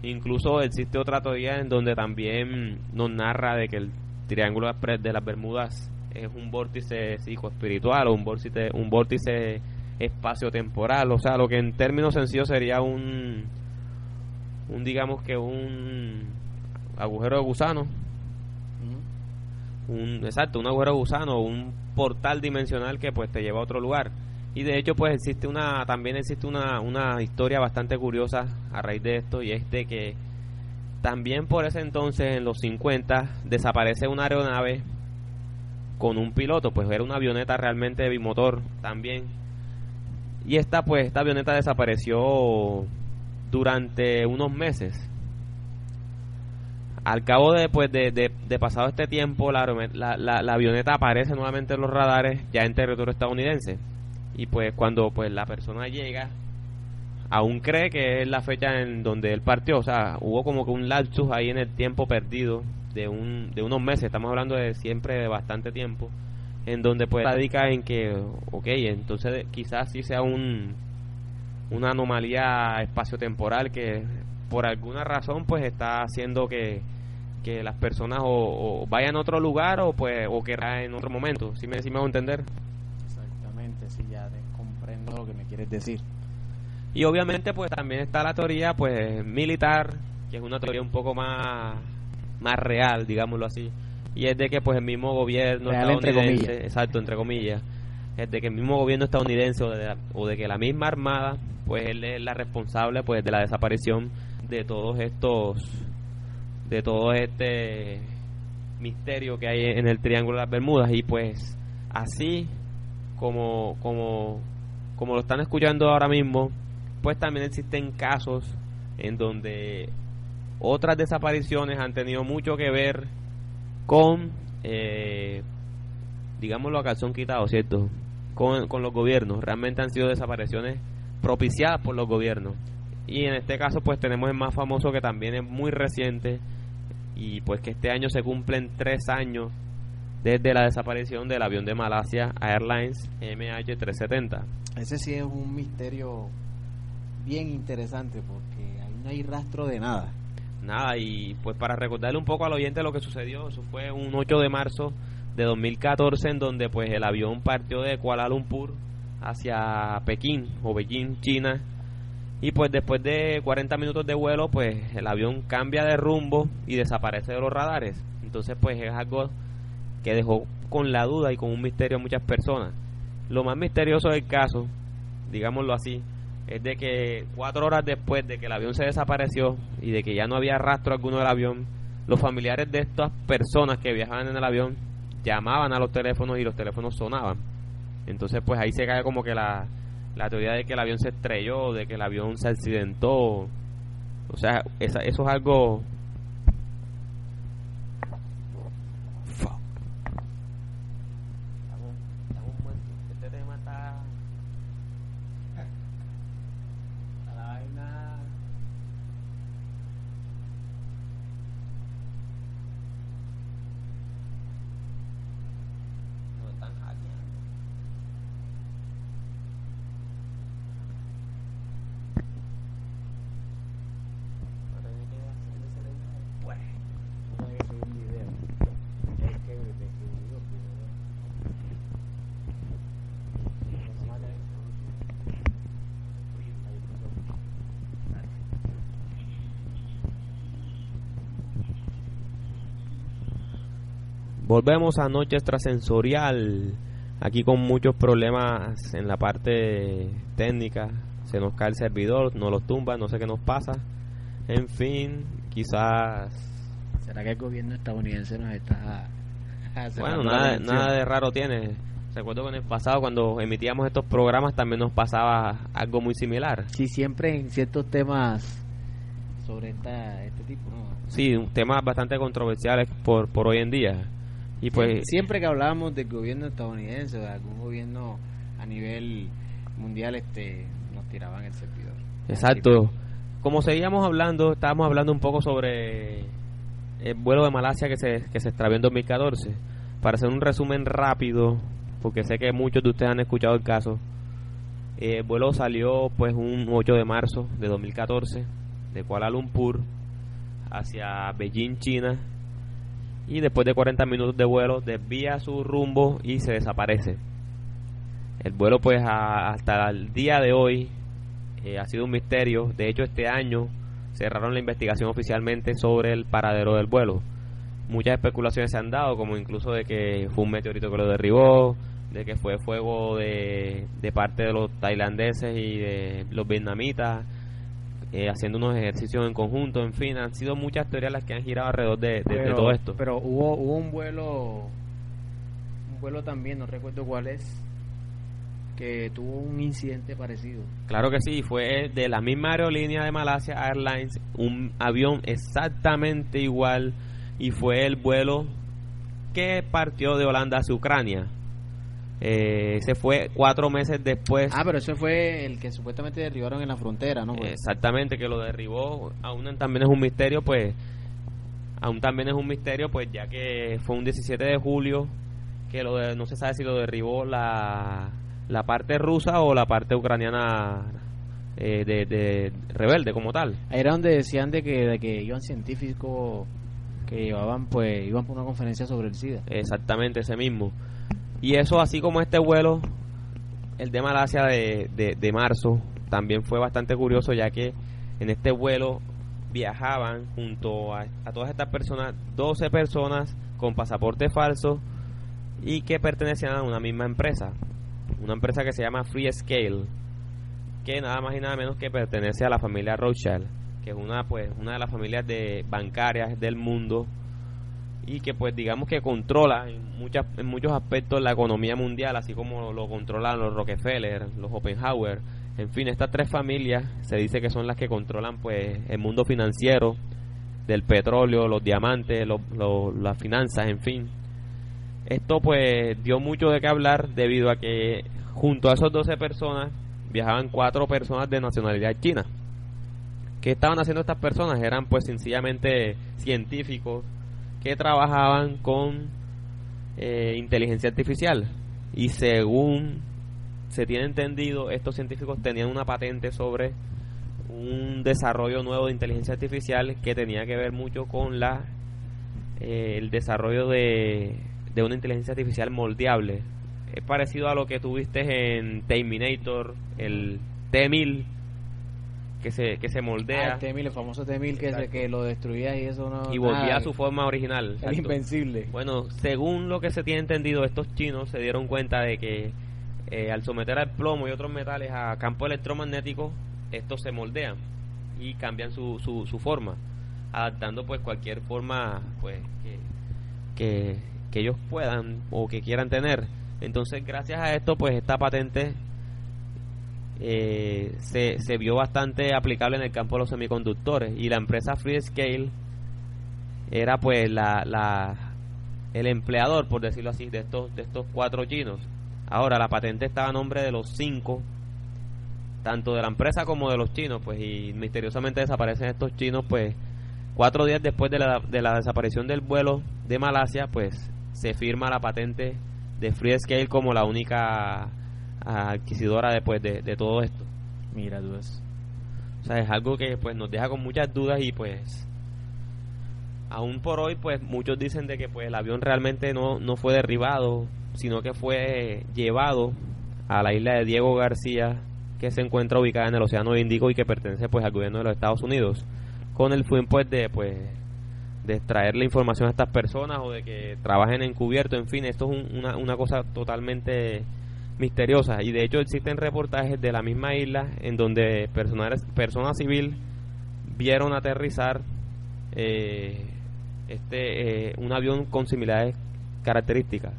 Speaker 1: Incluso existe otra teoría en donde también nos narra de que el triángulo de las Bermudas es un vórtice psicoespiritual o un vórtice un vórtice espacio temporal o sea lo que en términos sencillos sería un un digamos que un agujero de gusano. Un exacto un agujero de gusano un portal dimensional que pues te lleva a otro lugar. Y de hecho pues existe una también existe una, una historia bastante curiosa a raíz de esto y es de que también por ese entonces en los 50 desaparece una aeronave con un piloto pues era una avioneta realmente bimotor también. Y esta pues esta avioneta desapareció durante unos meses. al cabo de, pues, de, de, pasado este tiempo, la, la, la, avioneta aparece nuevamente en los radares ya en territorio estadounidense. Y pues cuando pues la persona llega, aún cree que es la fecha en donde él partió. O sea, hubo como que un lapsus ahí en el tiempo perdido de, un, de unos meses. Estamos hablando de siempre de bastante tiempo. En donde pues radica en que, ok, entonces quizás sí sea un, una anomalía espaciotemporal que por alguna razón pues está haciendo que, que las personas o, vayan a otro lugar o pues o que en otro momento. ¿Sí me, me hago entender?
Speaker 2: Exactamente, sí, ya comprendo lo que me quieres decir.
Speaker 1: Y obviamente pues también está la teoría pues militar, que es una teoría un poco más, más real, digámoslo así. Y es de que pues el mismo gobierno estadounidense, exacto, entre comillas, de que el mismo gobierno estadounidense o de, o de que la misma armada pues él es la responsable pues de la desaparición de todos estos de todo este misterio que hay en el Triángulo de las Bermudas. Y pues así como como como lo están escuchando ahora mismo pues también existen casos en donde otras desapariciones han tenido mucho que ver con eh, digámoslo a calzón quitado cierto con, con los gobiernos realmente han sido desapariciones propiciadas por los gobiernos y en este caso pues tenemos el más famoso que también es muy reciente y pues que este año se cumplen tres años desde la desaparición del avión de Malasia Airlines MH370.
Speaker 2: Ese sí es un misterio bien interesante porque ahí no hay rastro de nada.
Speaker 1: Nada, y pues para recordarle un poco al oyente lo que sucedió, eso fue un 8 de marzo de 2014 en donde pues el avión partió de Kuala Lumpur hacia Pekín o Beijing, China y pues después de 40 minutos de vuelo, pues el avión cambia de rumbo y desaparece de los radares. Entonces pues es algo que dejó con la duda y con un misterio a muchas personas. Lo más misterioso del caso, digámoslo así, es de que cuatro horas después de que el avión se desapareció y de que ya no había rastro alguno del avión, los familiares de estas personas que viajaban en el avión llamaban a los teléfonos y los teléfonos sonaban. Entonces pues ahí se cae como que la, la teoría de que el avión se estrelló, de que el avión se accidentó. O sea, esa, eso es algo Volvemos a noche extrasensorial. Aquí con muchos problemas en la parte técnica. Se nos cae el servidor, nos lo tumba, no sé qué nos pasa. En fin, quizás.
Speaker 2: ¿Será que el gobierno estadounidense nos está. [LAUGHS]
Speaker 1: Bueno, nada, nada de raro tiene. Recuerdo que en el pasado, cuando emitíamos estos programas, también nos pasaba algo muy similar.
Speaker 2: Sí, siempre en ciertos temas sobre esta, este tipo, ¿no?
Speaker 1: Sí, temas bastante controversiales por, por hoy en día. Y pues
Speaker 2: siempre que hablábamos del gobierno estadounidense o de algún gobierno a nivel mundial, este, nos tiraban el servidor.
Speaker 1: Exacto. Como seguíamos hablando, estábamos hablando un poco sobre el vuelo de Malasia que se, que se extravió en 2014. Para hacer un resumen rápido, porque sé que muchos de ustedes han escuchado el caso. El vuelo salió pues un 8 de marzo de 2014 de Kuala Lumpur hacia Beijing, China, y después de 40 minutos de vuelo desvía su rumbo y se desaparece. El vuelo pues hasta el día de hoy eh, ha sido un misterio. De hecho este año cerraron la investigación oficialmente sobre el paradero del vuelo. Muchas especulaciones se han dado, como incluso de que fue un meteorito que lo derribó, de que fue fuego de parte de los tailandeses y de los vietnamitas, eh, haciendo unos ejercicios en conjunto, en fin, han sido muchas teorías las que han girado alrededor de, todo esto.
Speaker 2: Pero hubo, hubo un vuelo, un vuelo también, no recuerdo cuál es, que tuvo un incidente parecido.
Speaker 1: Claro que sí, fue de la misma aerolínea de Malasia Airlines, un avión exactamente igual y fue el vuelo que partió de Holanda hacia Ucrania. Eh, se fue cuatro meses después.
Speaker 2: Ah, pero ese fue el que supuestamente derribaron en la frontera, ¿no?
Speaker 1: Exactamente, que lo derribó. Aún también es un misterio, pues. Aún también es un misterio, pues, ya que fue un 17 de julio que lo de, no se sabe si lo derribó la, la parte rusa o la parte ucraniana eh, de, rebelde como tal.
Speaker 2: Ahí era donde decían de que, de que iban científicos que llevaban, pues, iban por una conferencia sobre el SIDA.
Speaker 1: Exactamente, ese mismo. Y eso, así como este vuelo, el de Malasia de, de, marzo, también fue bastante curioso, ya que en este vuelo viajaban junto a, a todas estas personas, 12 personas con pasaporte falso y que pertenecían a una misma empresa, una empresa que se llama Free Scale, que nada más y nada menos que pertenece a la familia Rothschild, que es una pues una de las familias de bancarias del mundo y que pues digamos que controla en muchas en muchos aspectos la economía mundial, así como lo controlan los Rockefeller, los Oppenhauer, en fin, estas tres familias se dice que son las que controlan pues el mundo financiero del petróleo, los diamantes, las finanzas, en fin esto pues dio mucho de qué hablar debido a que junto a esas 12 personas viajaban cuatro personas de nacionalidad china. ¿Qué estaban haciendo estas personas? Eran pues sencillamente científicos que trabajaban con eh, inteligencia artificial y según se tiene entendido estos científicos tenían una patente sobre un desarrollo nuevo de inteligencia artificial que tenía que ver mucho con la eh, el desarrollo de de una inteligencia artificial moldeable. Es parecido a lo que tuviste en Terminator, el T-1000, que se, que se moldea.
Speaker 2: Ah, el T-1000, el famoso T-1000 que, que lo destruía y eso no...
Speaker 1: Y volvía a su forma original.
Speaker 2: Invencible.
Speaker 1: Bueno, según lo que se tiene entendido, estos chinos se dieron cuenta de que eh, al someter al plomo y otros metales a campo electromagnético, estos se moldean y cambian su, su, su forma, adaptando pues cualquier forma pues que que ellos puedan o que quieran tener. Entonces, gracias a esto, pues esta patente eh, se, se vio bastante aplicable en el campo de los semiconductores y la empresa Freescale era pues la, la el empleador, por decirlo así, de estos de estos cuatro chinos. Ahora la patente estaba a nombre de los cinco, tanto de la empresa como de los chinos, pues y misteriosamente desaparecen estos chinos, pues cuatro días después de la, de la desaparición del vuelo de Malasia, pues se firma la patente de Freescale como la única adquisidora después de, todo esto.
Speaker 2: Mira tú
Speaker 1: O sea, es algo que pues nos deja con muchas dudas y pues aún por hoy pues muchos dicen de que pues el avión realmente no, no fue derribado, sino que fue llevado a la isla de Diego García que se encuentra ubicada en el Océano Índico y que pertenece pues al gobierno de los Estados Unidos con el fin pues de pues de extraerle información a estas personas o de que trabajen encubierto, en fin, esto es una, una cosa totalmente misteriosa y de hecho existen reportajes de la misma isla en donde personas, personas civil vieron aterrizar eh, este eh, un avión con similares características.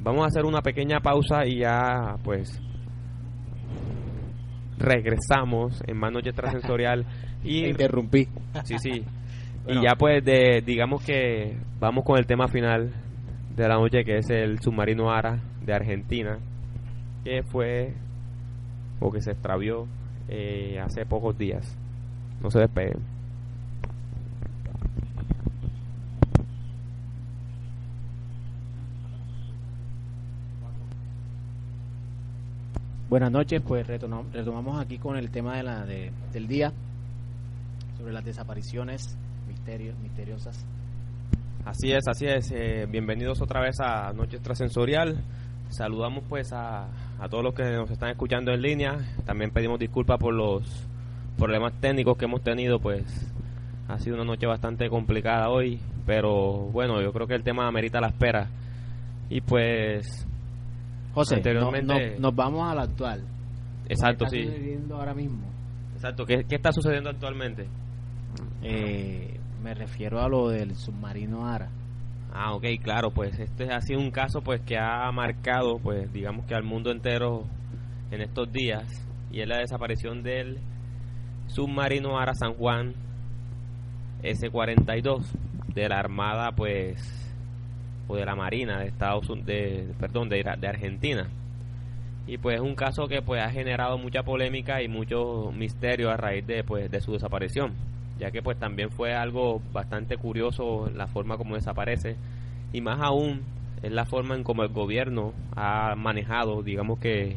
Speaker 1: Vamos a hacer una pequeña pausa y ya pues regresamos en más noche extrasensorial [LAUGHS] y
Speaker 2: interrumpí.
Speaker 1: Sí, sí. [LAUGHS] Y ya pues de, digamos que vamos con el tema final de la noche que es el submarino Ara de Argentina que fue o que se extravió eh, hace pocos días. No se despeguen.
Speaker 2: Buenas noches, pues retomamos aquí con el tema de la, de, del día sobre las desapariciones misterios, misteriosas.
Speaker 1: Así es, así es. Eh, bienvenidos otra vez a Noche Extrasensorial. Saludamos pues a, a todos los que nos están escuchando en línea. También pedimos disculpas por los problemas técnicos que hemos tenido, pues ha sido una noche bastante complicada hoy, pero bueno, yo creo que el tema amerita la espera. Y pues
Speaker 2: José, anteriormente nos vamos al actual.
Speaker 1: Exacto,
Speaker 2: ¿Qué
Speaker 1: está
Speaker 2: sucediendo ahora mismo?
Speaker 1: Exacto, ¿qué, ¿qué está sucediendo actualmente?
Speaker 2: Eh, me refiero a lo del submarino Ara.
Speaker 1: Ah, ok, claro, pues este ha sido un caso pues que ha marcado pues digamos que al mundo entero en estos días y es la desaparición del submarino Ara San Juan S-42 de la Armada pues o de la Marina de Estados de, perdón, de, de Argentina. Y pues es un caso que pues ha generado mucha polémica y mucho misterio a raíz de pues de su desaparición, ya que pues también fue algo bastante curioso la forma como desaparece y más aún es la forma en como el gobierno ha manejado, digamos que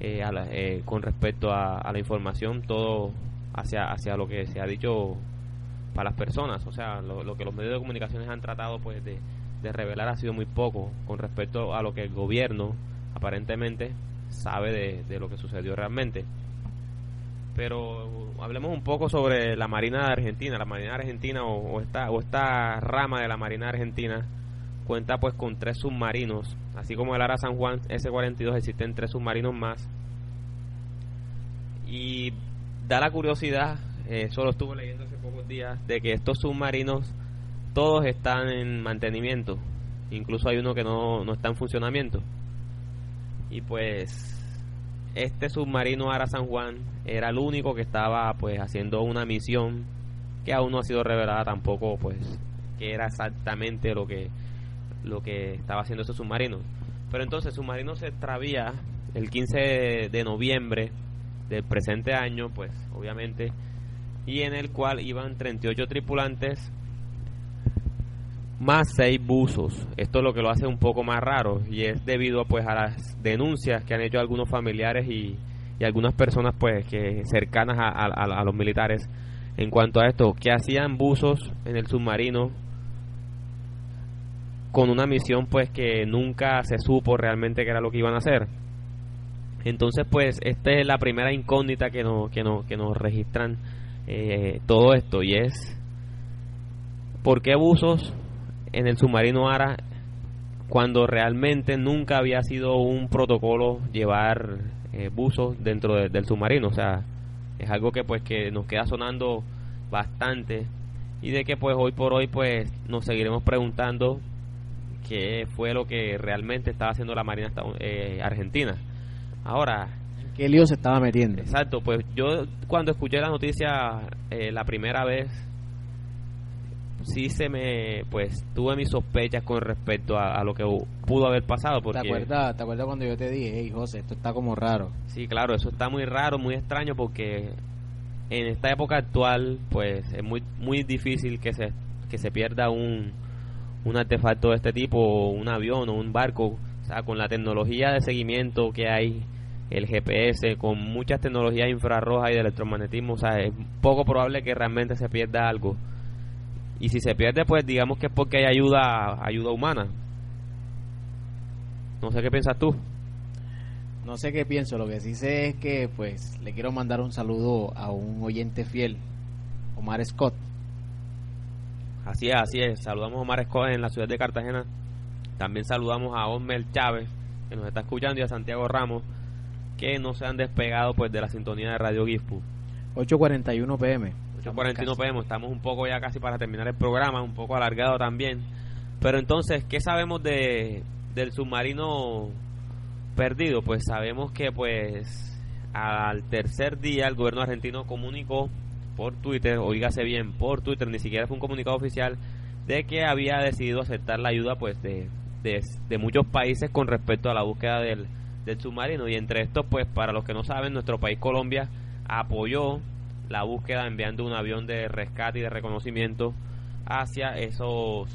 Speaker 1: eh, eh, con respecto a, la información todo hacia hacia lo que se ha dicho para las personas, o sea, lo, lo que los medios de comunicaciones han tratado pues de de revelar ha sido muy poco con respecto a lo que el gobierno aparentemente sabe de, lo que sucedió realmente. Pero hablemos un poco sobre la Marina de Argentina. La Marina Argentina o, esta, o esta rama de la Marina Argentina cuenta pues con tres submarinos. Así como el Ara San Juan S-42 existen tres submarinos más. Y da la curiosidad, eh, solo estuve leyendo hace pocos días, de que estos submarinos todos están en mantenimiento. Incluso hay uno que no, no está en funcionamiento. Y pues este submarino Ara San Juan era el único que estaba pues haciendo una misión que aún no ha sido revelada tampoco pues que era exactamente lo que lo que estaba haciendo ese submarino. Pero entonces el submarino se extravía el 15 de noviembre del presente año, pues obviamente, y en el cual iban 38 tripulantes más seis buzos. Esto es lo que lo hace un poco más raro y es debido pues a las denuncias que han hecho algunos familiares y, algunas personas pues que cercanas a, los militares en cuanto a esto, que hacían buzos en el submarino con una misión pues que nunca se supo realmente qué era lo que iban a hacer. Entonces pues esta es la primera incógnita que nos, que nos, que nos registran eh, todo esto y es ¿por qué buzos en el submarino ARA cuando realmente nunca había sido un protocolo llevar eh, buzos dentro del submarino. O sea, es algo que pues que nos queda sonando bastante y de que pues hoy por hoy pues nos seguiremos preguntando qué fue lo que realmente estaba haciendo la Marina eh, Argentina. Ahora,
Speaker 2: ¿qué lío se estaba metiendo?
Speaker 1: Exacto, pues yo cuando escuché la noticia eh, la primera vez sí se me, pues, tuve mis sospechas con respecto a, lo que pudo haber pasado. Porque,
Speaker 2: ¿Te acuerdas, ¿Te acuerdas cuando yo te dije, hey José, esto está como raro?
Speaker 1: Sí, claro, eso está muy raro, muy extraño porque en esta época actual, pues, es muy, muy difícil que se, que se pierda un, un artefacto de este tipo, un avión o un barco, o sea, con la tecnología de seguimiento que hay el GPS, con muchas tecnologías infrarrojas y de electromagnetismo, o sea, es poco probable que realmente se pierda algo y si se pierde pues digamos que es porque hay ayuda ayuda humana. No sé qué piensas tú.
Speaker 2: No sé qué pienso lo que sí sé es que pues le quiero mandar un saludo a un oyente fiel Omar Scott.
Speaker 1: Así es así es. Saludamos a Omar Scott en la ciudad de Cartagena. También saludamos a Osmer Chávez que nos está escuchando y a Santiago Ramos que no se han despegado pues de la sintonía de Radio Gifpu
Speaker 2: 8.41 pm
Speaker 1: 8.41 pm, estamos un poco ya casi para terminar el programa, un poco alargado también. Pero entonces, ¿qué sabemos de, del submarino perdido? Pues sabemos que pues al tercer día el gobierno argentino comunicó por Twitter, oígase bien, por Twitter, ni siquiera fue un comunicado oficial, de que había decidido aceptar la ayuda pues de, de, muchos países con respecto a la búsqueda del, del submarino. Y entre estos, pues para los que no saben, nuestro país Colombia apoyó la búsqueda enviando un avión de rescate y de reconocimiento hacia esos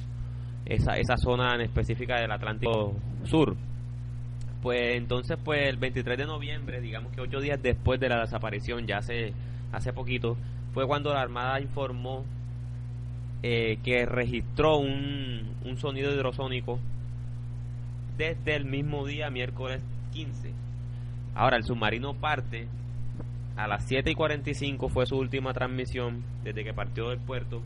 Speaker 1: esa, esa zona en específica del Atlántico Sur. Pues entonces, pues el 23 de noviembre, digamos que ocho días después de la desaparición, ya hace, hace poquito, fue cuando la Armada informó eh, que registró un, un sonido hidrosónico desde el mismo día, miércoles 15. Ahora, el submarino parte a las 7 y 45 fue su última transmisión desde que partió del puerto.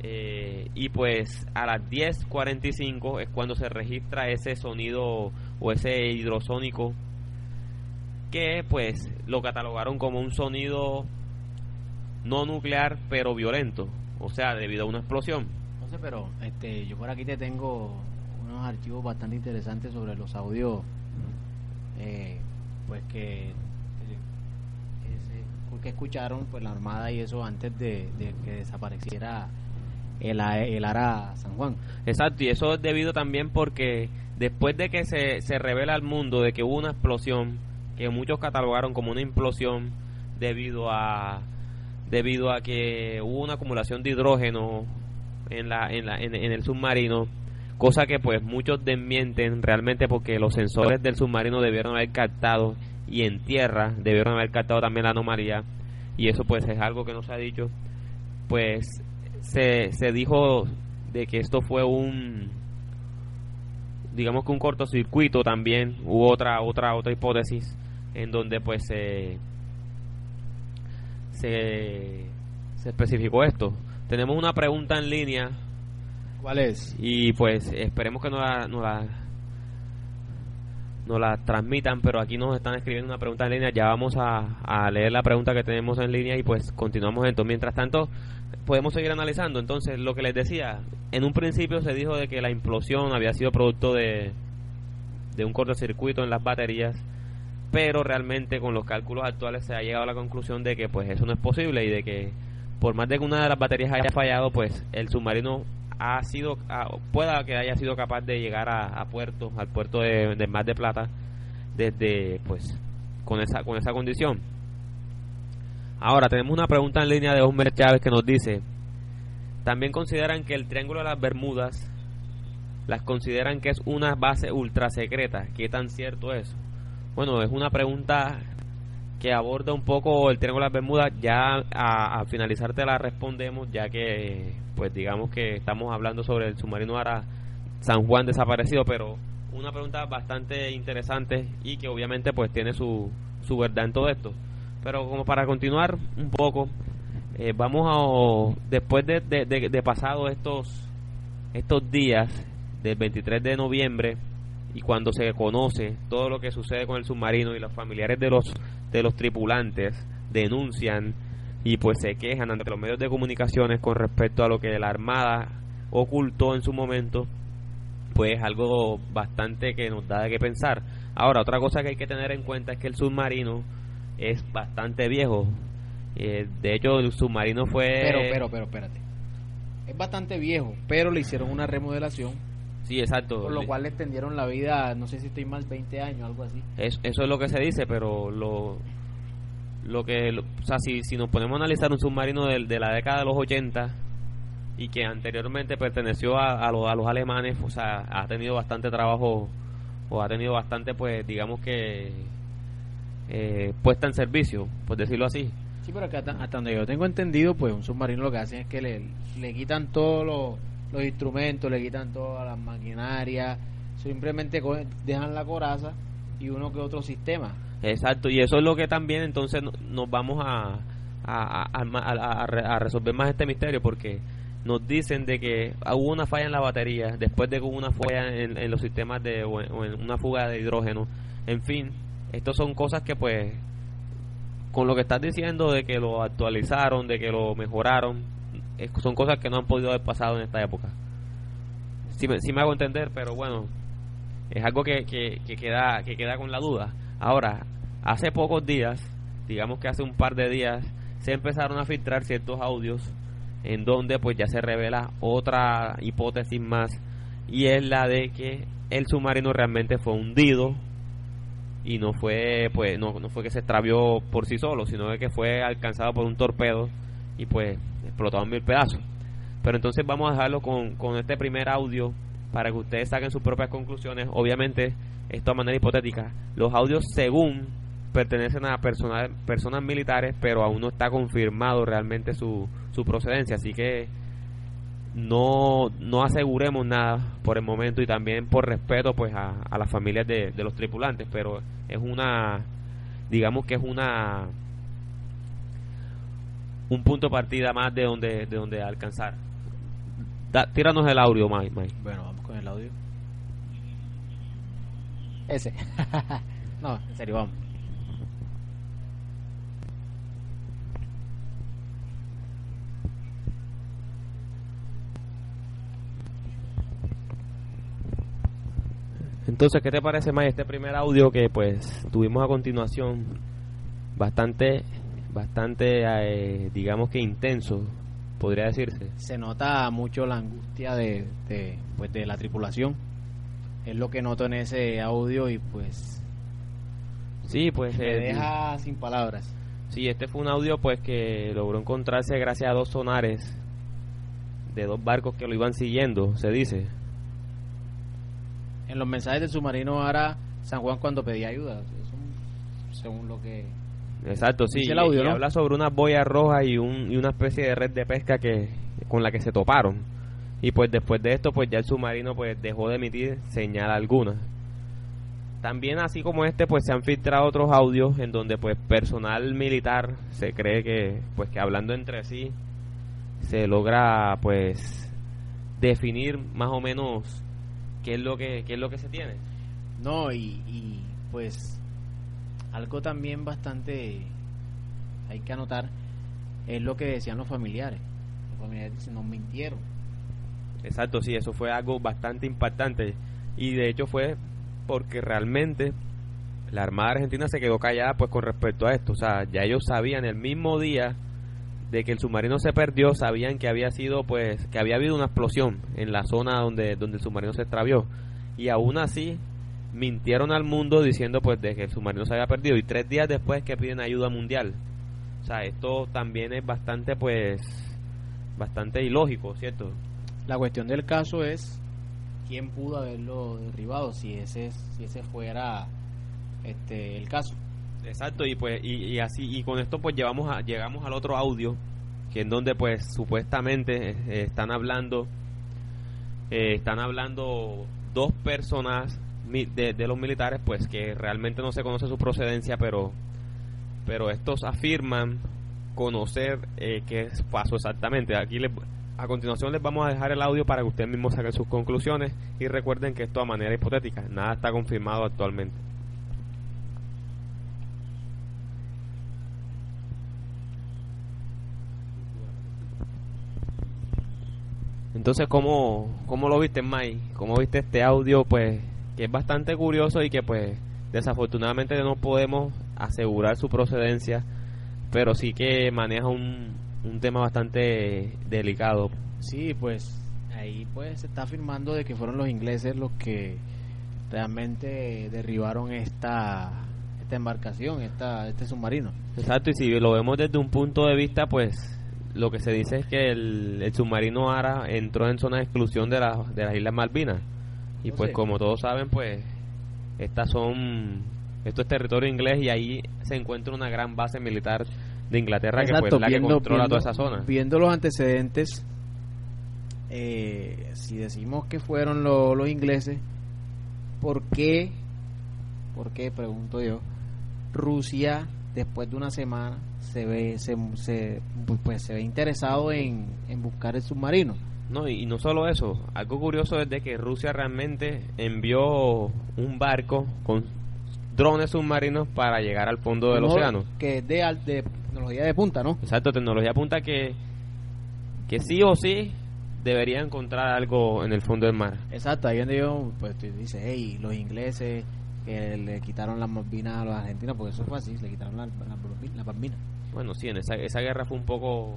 Speaker 1: Eh, y pues a las 10.45 es cuando se registra ese sonido o ese hidrosónico que pues lo catalogaron como un sonido no nuclear pero violento, o sea, debido a una explosión.
Speaker 2: No sé, pero este, yo por aquí te tengo unos archivos bastante interesantes sobre los audios eh, pues que, que, escucharon pues la Armada y eso antes de, que desapareciera el, el ARA San Juan.
Speaker 1: Exacto, y eso es debido también porque después de que se, se revela al mundo de que hubo una explosión, que muchos catalogaron como una implosión debido a debido a que hubo una acumulación de hidrógeno en, la, en, la, en, el submarino, cosa que pues muchos desmienten realmente porque los sensores del submarino debieron haber captado y en tierra debieron haber captado también la anomalía y eso pues es algo que no se ha dicho pues se, se dijo de que esto fue un digamos que un cortocircuito también hubo otra otra otra hipótesis en donde pues se se, se especificó esto tenemos una pregunta en línea.
Speaker 2: ¿Cuál es?
Speaker 1: Y pues esperemos que nos la, nos la, nos la transmitan, pero aquí nos están escribiendo una pregunta en línea. Ya vamos a, leer la pregunta que tenemos en línea y pues continuamos entonces. Mientras tanto, podemos seguir analizando. Entonces, lo que les decía, en un principio se dijo de que la implosión había sido producto de, de un cortocircuito en las baterías, pero realmente con los cálculos actuales se ha llegado a la conclusión de que pues eso no es posible y de que por más de que una de las baterías haya fallado, pues el submarino ha sido, pueda que haya sido capaz de llegar a, puerto, al puerto de, Mar de Plata, desde, pues, con esa, con esa condición. Ahora, tenemos una pregunta en línea de Osmer Chávez que nos dice, también consideran que el Triángulo de las Bermudas, las consideran que es una base ultra secreta. ¿Qué tan cierto es? Bueno, es una pregunta que aborda un poco el Triángulo de las Bermudas. Ya a, finalizar te la respondemos, ya que, pues digamos que estamos hablando sobre el submarino Ara San Juan desaparecido, pero una pregunta bastante interesante y que obviamente pues tiene su, su verdad en todo esto. Pero como para continuar un poco, eh, vamos a, después de, de, de, pasado estos, estos días del 23 de noviembre y cuando se conoce todo lo que sucede con el submarino y los familiares de los de los tripulantes denuncian y pues se quejan ante los medios de comunicaciones con respecto a lo que la Armada ocultó en su momento, pues algo bastante que nos da de qué pensar. Ahora, otra cosa que hay que tener en cuenta es que el submarino es bastante viejo. Eh, de hecho, el submarino fue...
Speaker 2: Pero, pero, pero, espérate. Es bastante viejo, pero le hicieron una remodelación
Speaker 1: Sí, exacto.
Speaker 2: Por lo cual le extendieron la vida, no sé si estoy mal, 20 años, algo así.
Speaker 1: eso es lo que se dice, pero lo, lo que, o sea, si, si nos ponemos a analizar un submarino de, de la década de los 80 y que anteriormente perteneció a, a, los, a los alemanes, o sea, ha tenido bastante trabajo o ha tenido bastante, pues, digamos que eh, puesta en servicio, por decirlo así.
Speaker 2: Sí, pero hasta, hasta donde yo tengo entendido, pues un submarino lo que hacen es que le, le quitan todo lo los instrumentos, le quitan todas las maquinarias, simplemente dejan la coraza y uno que otro sistema.
Speaker 1: Exacto, y eso es lo que también entonces nos vamos a, a, a, resolver más este misterio porque nos dicen de que hubo una falla en la batería, después de que hubo una falla en, los sistemas de o en, una fuga de hidrógeno, en fin, estas son cosas que pues con lo que estás diciendo de que lo actualizaron, de que lo mejoraron, son cosas que no han podido haber pasado en esta época. Sí me, me hago entender, pero bueno, es algo que, que, queda, que queda con la duda. Ahora, hace pocos días, digamos que hace un par de días, se empezaron a filtrar ciertos audios en donde pues ya se revela otra hipótesis más y es la de que el submarino realmente fue hundido y no fue pues no, no fue que se extravió por sí solo sino que fue alcanzado por un torpedo y pues explotaban mil pedazos. Pero entonces vamos a dejarlo con, con este primer audio para que ustedes saquen sus propias conclusiones. Obviamente, esto de manera hipotética. Los audios, según pertenecen a personas, personas militares, pero aún no está confirmado realmente su, su procedencia. Así que no, no aseguremos nada por el momento y también por respeto pues a, a las familias de, de los tripulantes. Pero es una, digamos que es una un punto de partida más de donde de donde alcanzar. tíranos el audio, Mike,
Speaker 2: Bueno, con el audio? Ese. [LAUGHS] no, en serio, vamos.
Speaker 1: Entonces, ¿qué te parece más este primer audio que pues tuvimos a continuación? Bastante, bastante, eh, digamos que intenso, podría decirse.
Speaker 2: Se nota mucho la angustia de, de, pues, de la tripulación. Es lo que noto en ese audio y pues
Speaker 1: Sí, pues...
Speaker 2: me
Speaker 1: eh,
Speaker 2: deja sin palabras.
Speaker 1: Sí, este fue un audio pues que logró encontrarse gracias a dos sonares de dos barcos que lo iban siguiendo, se dice.
Speaker 2: En los mensajes del submarino ahora San Juan cuando pedía ayuda, según lo que
Speaker 1: Exacto, sí.
Speaker 2: El audio,
Speaker 1: y
Speaker 2: ¿no?
Speaker 1: habla sobre unas boyas rojas y, un, y una especie de red de pesca que con la que se toparon. Y pues después de esto, pues ya el submarino pues dejó de emitir señal alguna. También así como este, pues se han filtrado otros audios en donde pues personal militar se cree que pues que hablando entre sí se logra pues definir más o menos qué es lo que qué es lo que se tiene.
Speaker 2: No, y, y, pues algo también bastante hay que anotar es lo que decían los familiares. Los familiares dicen, nos mintieron.
Speaker 1: Exacto, sí, eso fue algo bastante impactante. Y de hecho fue porque realmente la Armada Argentina se quedó callada pues con respecto a esto. O sea, ya ellos sabían el mismo día de que el submarino se perdió, sabían que había sido pues que había habido una explosión en la zona donde donde el submarino se extravió y aún así mintieron al mundo diciendo pues de que el submarino se había perdido y tres días después que piden ayuda mundial. O sea, esto también es bastante pues bastante ilógico, ¿cierto?
Speaker 2: La cuestión del caso es quién pudo haberlo derribado si ese si ese fuera este el caso.
Speaker 1: Exacto, y pues y, y así y con esto pues llevamos a, llegamos al otro audio que en donde pues supuestamente eh, están hablando eh, están hablando dos personas de, los militares pues que realmente no se conoce su procedencia pero pero estos afirman conocer eh, qué pasó exactamente aquí les, a continuación les vamos a dejar el audio para que ustedes mismos saquen sus conclusiones y recuerden que esto a manera hipotética nada está confirmado actualmente Entonces, ¿cómo, cómo lo viste, Mike? ¿Cómo viste este audio? Pues que es bastante curioso y que pues desafortunadamente no podemos asegurar su procedencia, pero sí que maneja un, un tema bastante delicado.
Speaker 2: Sí, pues ahí pues se está afirmando de que fueron los ingleses los que realmente derribaron esta esta embarcación, esta este submarino.
Speaker 1: Exacto, y si lo vemos desde un punto de vista, pues lo que se dice es que el, el submarino Ara entró en zona de exclusión de, la- de las Islas Malvinas. Y pues como todos saben, pues estas son, esto es territorio inglés y ahí se encuentra una gran base militar de Inglaterra que pues, es la que controla toda esa zona.
Speaker 2: viendo los antecedentes, eh, si decimos que fueron lo- los ingleses, ¿por qué, por qué, pregunto yo, Rusia después de una semana se ve, se, se- pues se ve interesado en, en buscar el submarino?
Speaker 1: No, y, y no solo eso, algo curioso es de que Rusia realmente envió un barco con drones submarinos para llegar al fondo del océano.
Speaker 2: Que es de, de tecnología de punta, ¿no?
Speaker 1: Exacto, tecnología apunta que, que sí o sí debería encontrar algo en el fondo del mar.
Speaker 2: Exacto, ahí donde yo, pues tú dices, hey, los ingleses que le quitaron las Malvinas a los argentinos, porque eso fue así, le quitaron las la.
Speaker 1: Bueno, sí, en esa, esa guerra fue un poco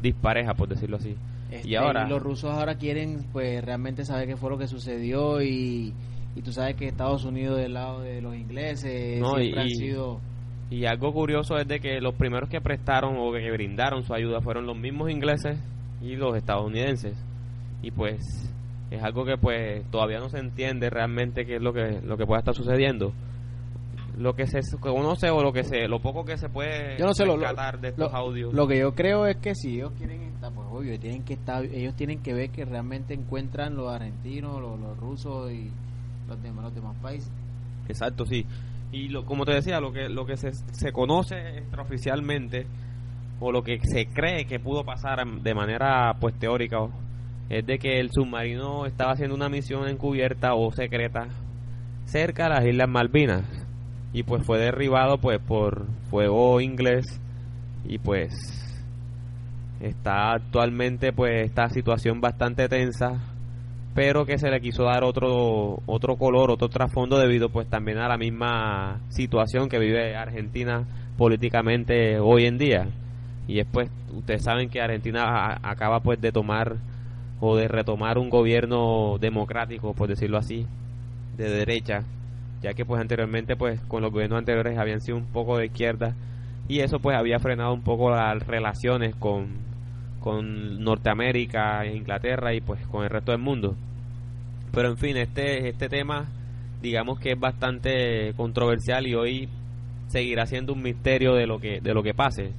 Speaker 1: dispareja, por decirlo así.
Speaker 2: Este,
Speaker 1: y ahora,
Speaker 2: los rusos ahora quieren, pues, realmente saber qué fue lo que sucedió y, y tú sabes que Estados Unidos del lado de los ingleses
Speaker 1: No,
Speaker 2: siempre
Speaker 1: y-
Speaker 2: han sido...
Speaker 1: y algo curioso es de que los primeros que prestaron o que brindaron su ayuda fueron los mismos ingleses y los estadounidenses. Y pues es algo que pues todavía no se entiende realmente qué es lo que lo que pueda estar sucediendo. Lo que se conoce o lo que se lo poco que se puede
Speaker 2: Yo no sé, lo- lo-
Speaker 1: rescatar de estos
Speaker 2: lo,
Speaker 1: audios.
Speaker 2: lo que yo creo es que si ellos quieren estar, pues obvio, tienen que estar, ellos tienen que ver que realmente encuentran los argentinos, los, los rusos y los demás, los demás países.
Speaker 1: Exacto, sí. Y lo, como te decía, lo que lo que se, se conoce extraoficialmente o lo que se cree que pudo pasar de manera pues teórica es de que el submarino estaba haciendo una misión encubierta o secreta cerca de las Islas Malvinas y pues fue derribado pues por fuego inglés y pues está actualmente pues esta situación bastante tensa pero que se le quiso dar otro otro color, otro trasfondo debido pues también a la misma situación que vive Argentina políticamente hoy en día. Y es pues, ustedes saben que Argentina acaba pues de tomar o de retomar un gobierno democrático, por decirlo así, de derecha, ya que pues anteriormente pues con los gobiernos anteriores habían sido un poco de izquierda y eso pues había frenado un poco las relaciones con, con Norteamérica, Inglaterra y pues con el resto del mundo. Pero en fin, este, este tema digamos que es bastante controversial y hoy seguirá siendo un misterio de lo que, de lo que pase.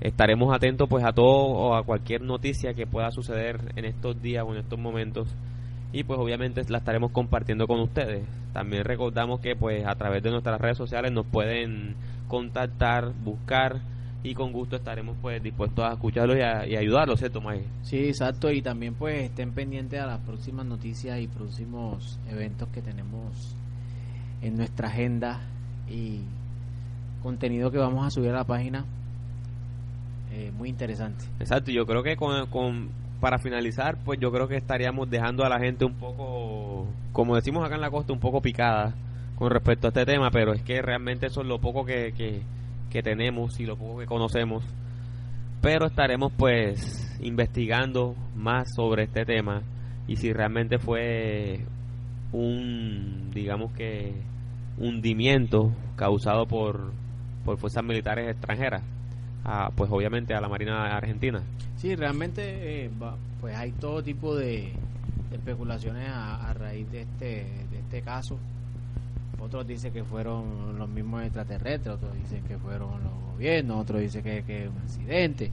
Speaker 1: Estaremos atentos pues a todo o a cualquier noticia que pueda suceder en estos días o en estos momentos y pues obviamente la estaremos compartiendo con ustedes. También recordamos que pues a través de nuestras redes sociales nos pueden contactar, buscar y con gusto estaremos pues dispuestos a escucharlos y, a, ayudarlos, ¿cierto, May?
Speaker 2: Sí, exacto, y también pues estén pendientes a las próximas noticias y próximos eventos que tenemos en nuestra agenda y contenido que vamos a subir a la página. Eh, muy interesante.
Speaker 1: Exacto, yo creo que con, con, para finalizar, pues yo creo que estaríamos dejando a la gente un poco, como decimos acá en la costa, un poco picada con respecto a este tema, pero es que realmente eso es lo poco que, que, tenemos y lo poco que conocemos. Pero estaremos pues investigando más sobre este tema y si realmente fue un, digamos que, hundimiento causado por, por fuerzas militares extranjeras, pues obviamente a la Marina Argentina.
Speaker 2: Sí, realmente eh, pues hay todo tipo de, especulaciones a, a, raíz de este, de este caso otros dicen que fueron los mismos extraterrestres, otros dicen que fueron los gobiernos, otros dicen que, es un accidente.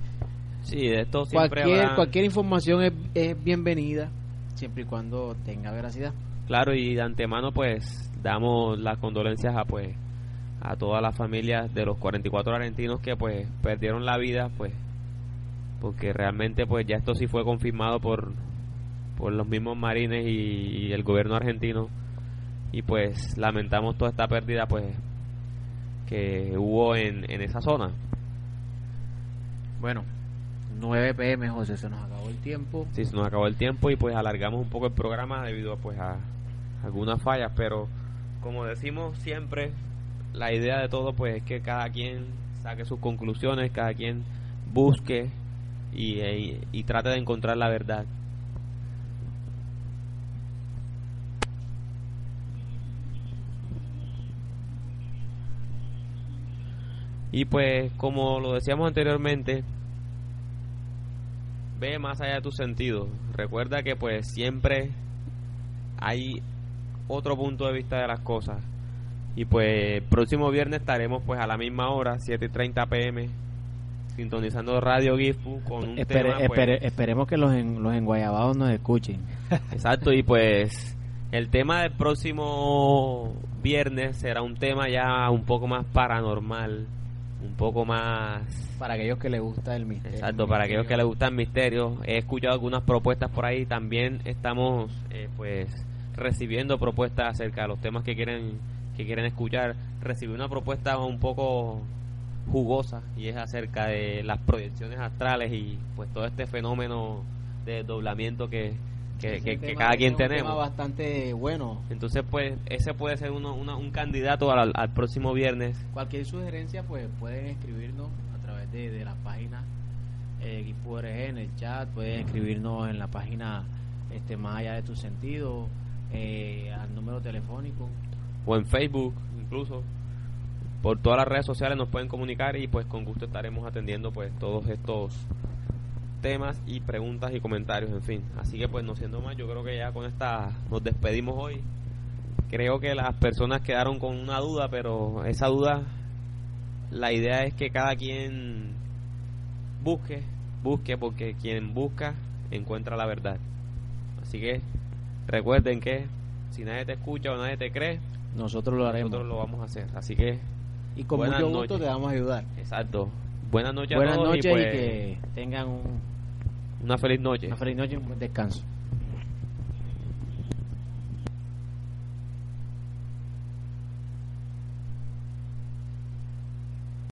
Speaker 1: Sí, de esto siempre
Speaker 2: cualquier, cualquier información es, bienvenida, siempre y cuando tenga veracidad.
Speaker 1: Claro, y de antemano pues damos las condolencias a pues a todas las familias de los 44 argentinos que pues perdieron la vida pues porque realmente pues ya esto sí fue confirmado por por los mismos marines y el gobierno argentino y pues lamentamos toda esta pérdida pues que hubo en, en esa zona.
Speaker 2: Bueno, 9 pm José, se nos acabó el tiempo.
Speaker 1: Sí, se nos acabó el tiempo y pues alargamos un poco el programa debido pues a algunas fallas, pero como decimos siempre, la idea de todo pues es que cada quien saque sus conclusiones, cada quien busque y, y trate de encontrar la verdad. Y pues, como lo decíamos anteriormente, ve más allá de tus sentidos. Recuerda que pues siempre hay otro punto de vista de las cosas. Y pues próximo viernes estaremos pues a la misma hora, 7.30 pm, sintonizando Radio Gifu con un tema,
Speaker 2: pues, esperemos que los, en, los enguayabados nos escuchen. [LAUGHS]
Speaker 1: Exacto, y pues el tema del próximo viernes será un tema ya un poco más paranormal un poco más
Speaker 2: para aquellos que les gusta el misterio.
Speaker 1: Exacto, para aquellos que les gusta el misterio. He escuchado algunas propuestas por ahí. También estamos, eh, pues, recibiendo propuestas acerca de los temas que quieren que quieren escuchar. Recibí una propuesta un poco jugosa y es acerca de las proyecciones astrales y pues todo este fenómeno de doblamiento que, que, cada quien tenemos.
Speaker 2: bastante bueno.
Speaker 1: Entonces, pues, ese puede ser uno, un candidato al, próximo viernes.
Speaker 2: Cualquier sugerencia, pues, pueden escribirnos a través de, la página eh, en el chat, pueden escribirnos en la página este Más allá de tu sentido, eh, al número telefónico.
Speaker 1: O en Facebook, incluso. Por todas las redes sociales nos pueden comunicar y pues con gusto estaremos atendiendo pues todos estos temas y preguntas y comentarios, en fin. Así que pues no siendo más, yo creo que ya con esta nos despedimos hoy. Creo que las personas quedaron con una duda, pero esa duda, la idea es que cada quien busque, busque, porque quien busca encuentra la verdad. Así que recuerden que si nadie te escucha o nadie te cree,
Speaker 2: nosotros lo haremos.
Speaker 1: Nosotros lo vamos a hacer. Así que
Speaker 2: y con mucho gusto te vamos a ayudar.
Speaker 1: Exacto. Buenas noches
Speaker 2: Buenas
Speaker 1: a
Speaker 2: noches y, pues, que tengan un
Speaker 1: una feliz noche.
Speaker 2: Una feliz noche y un buen descanso.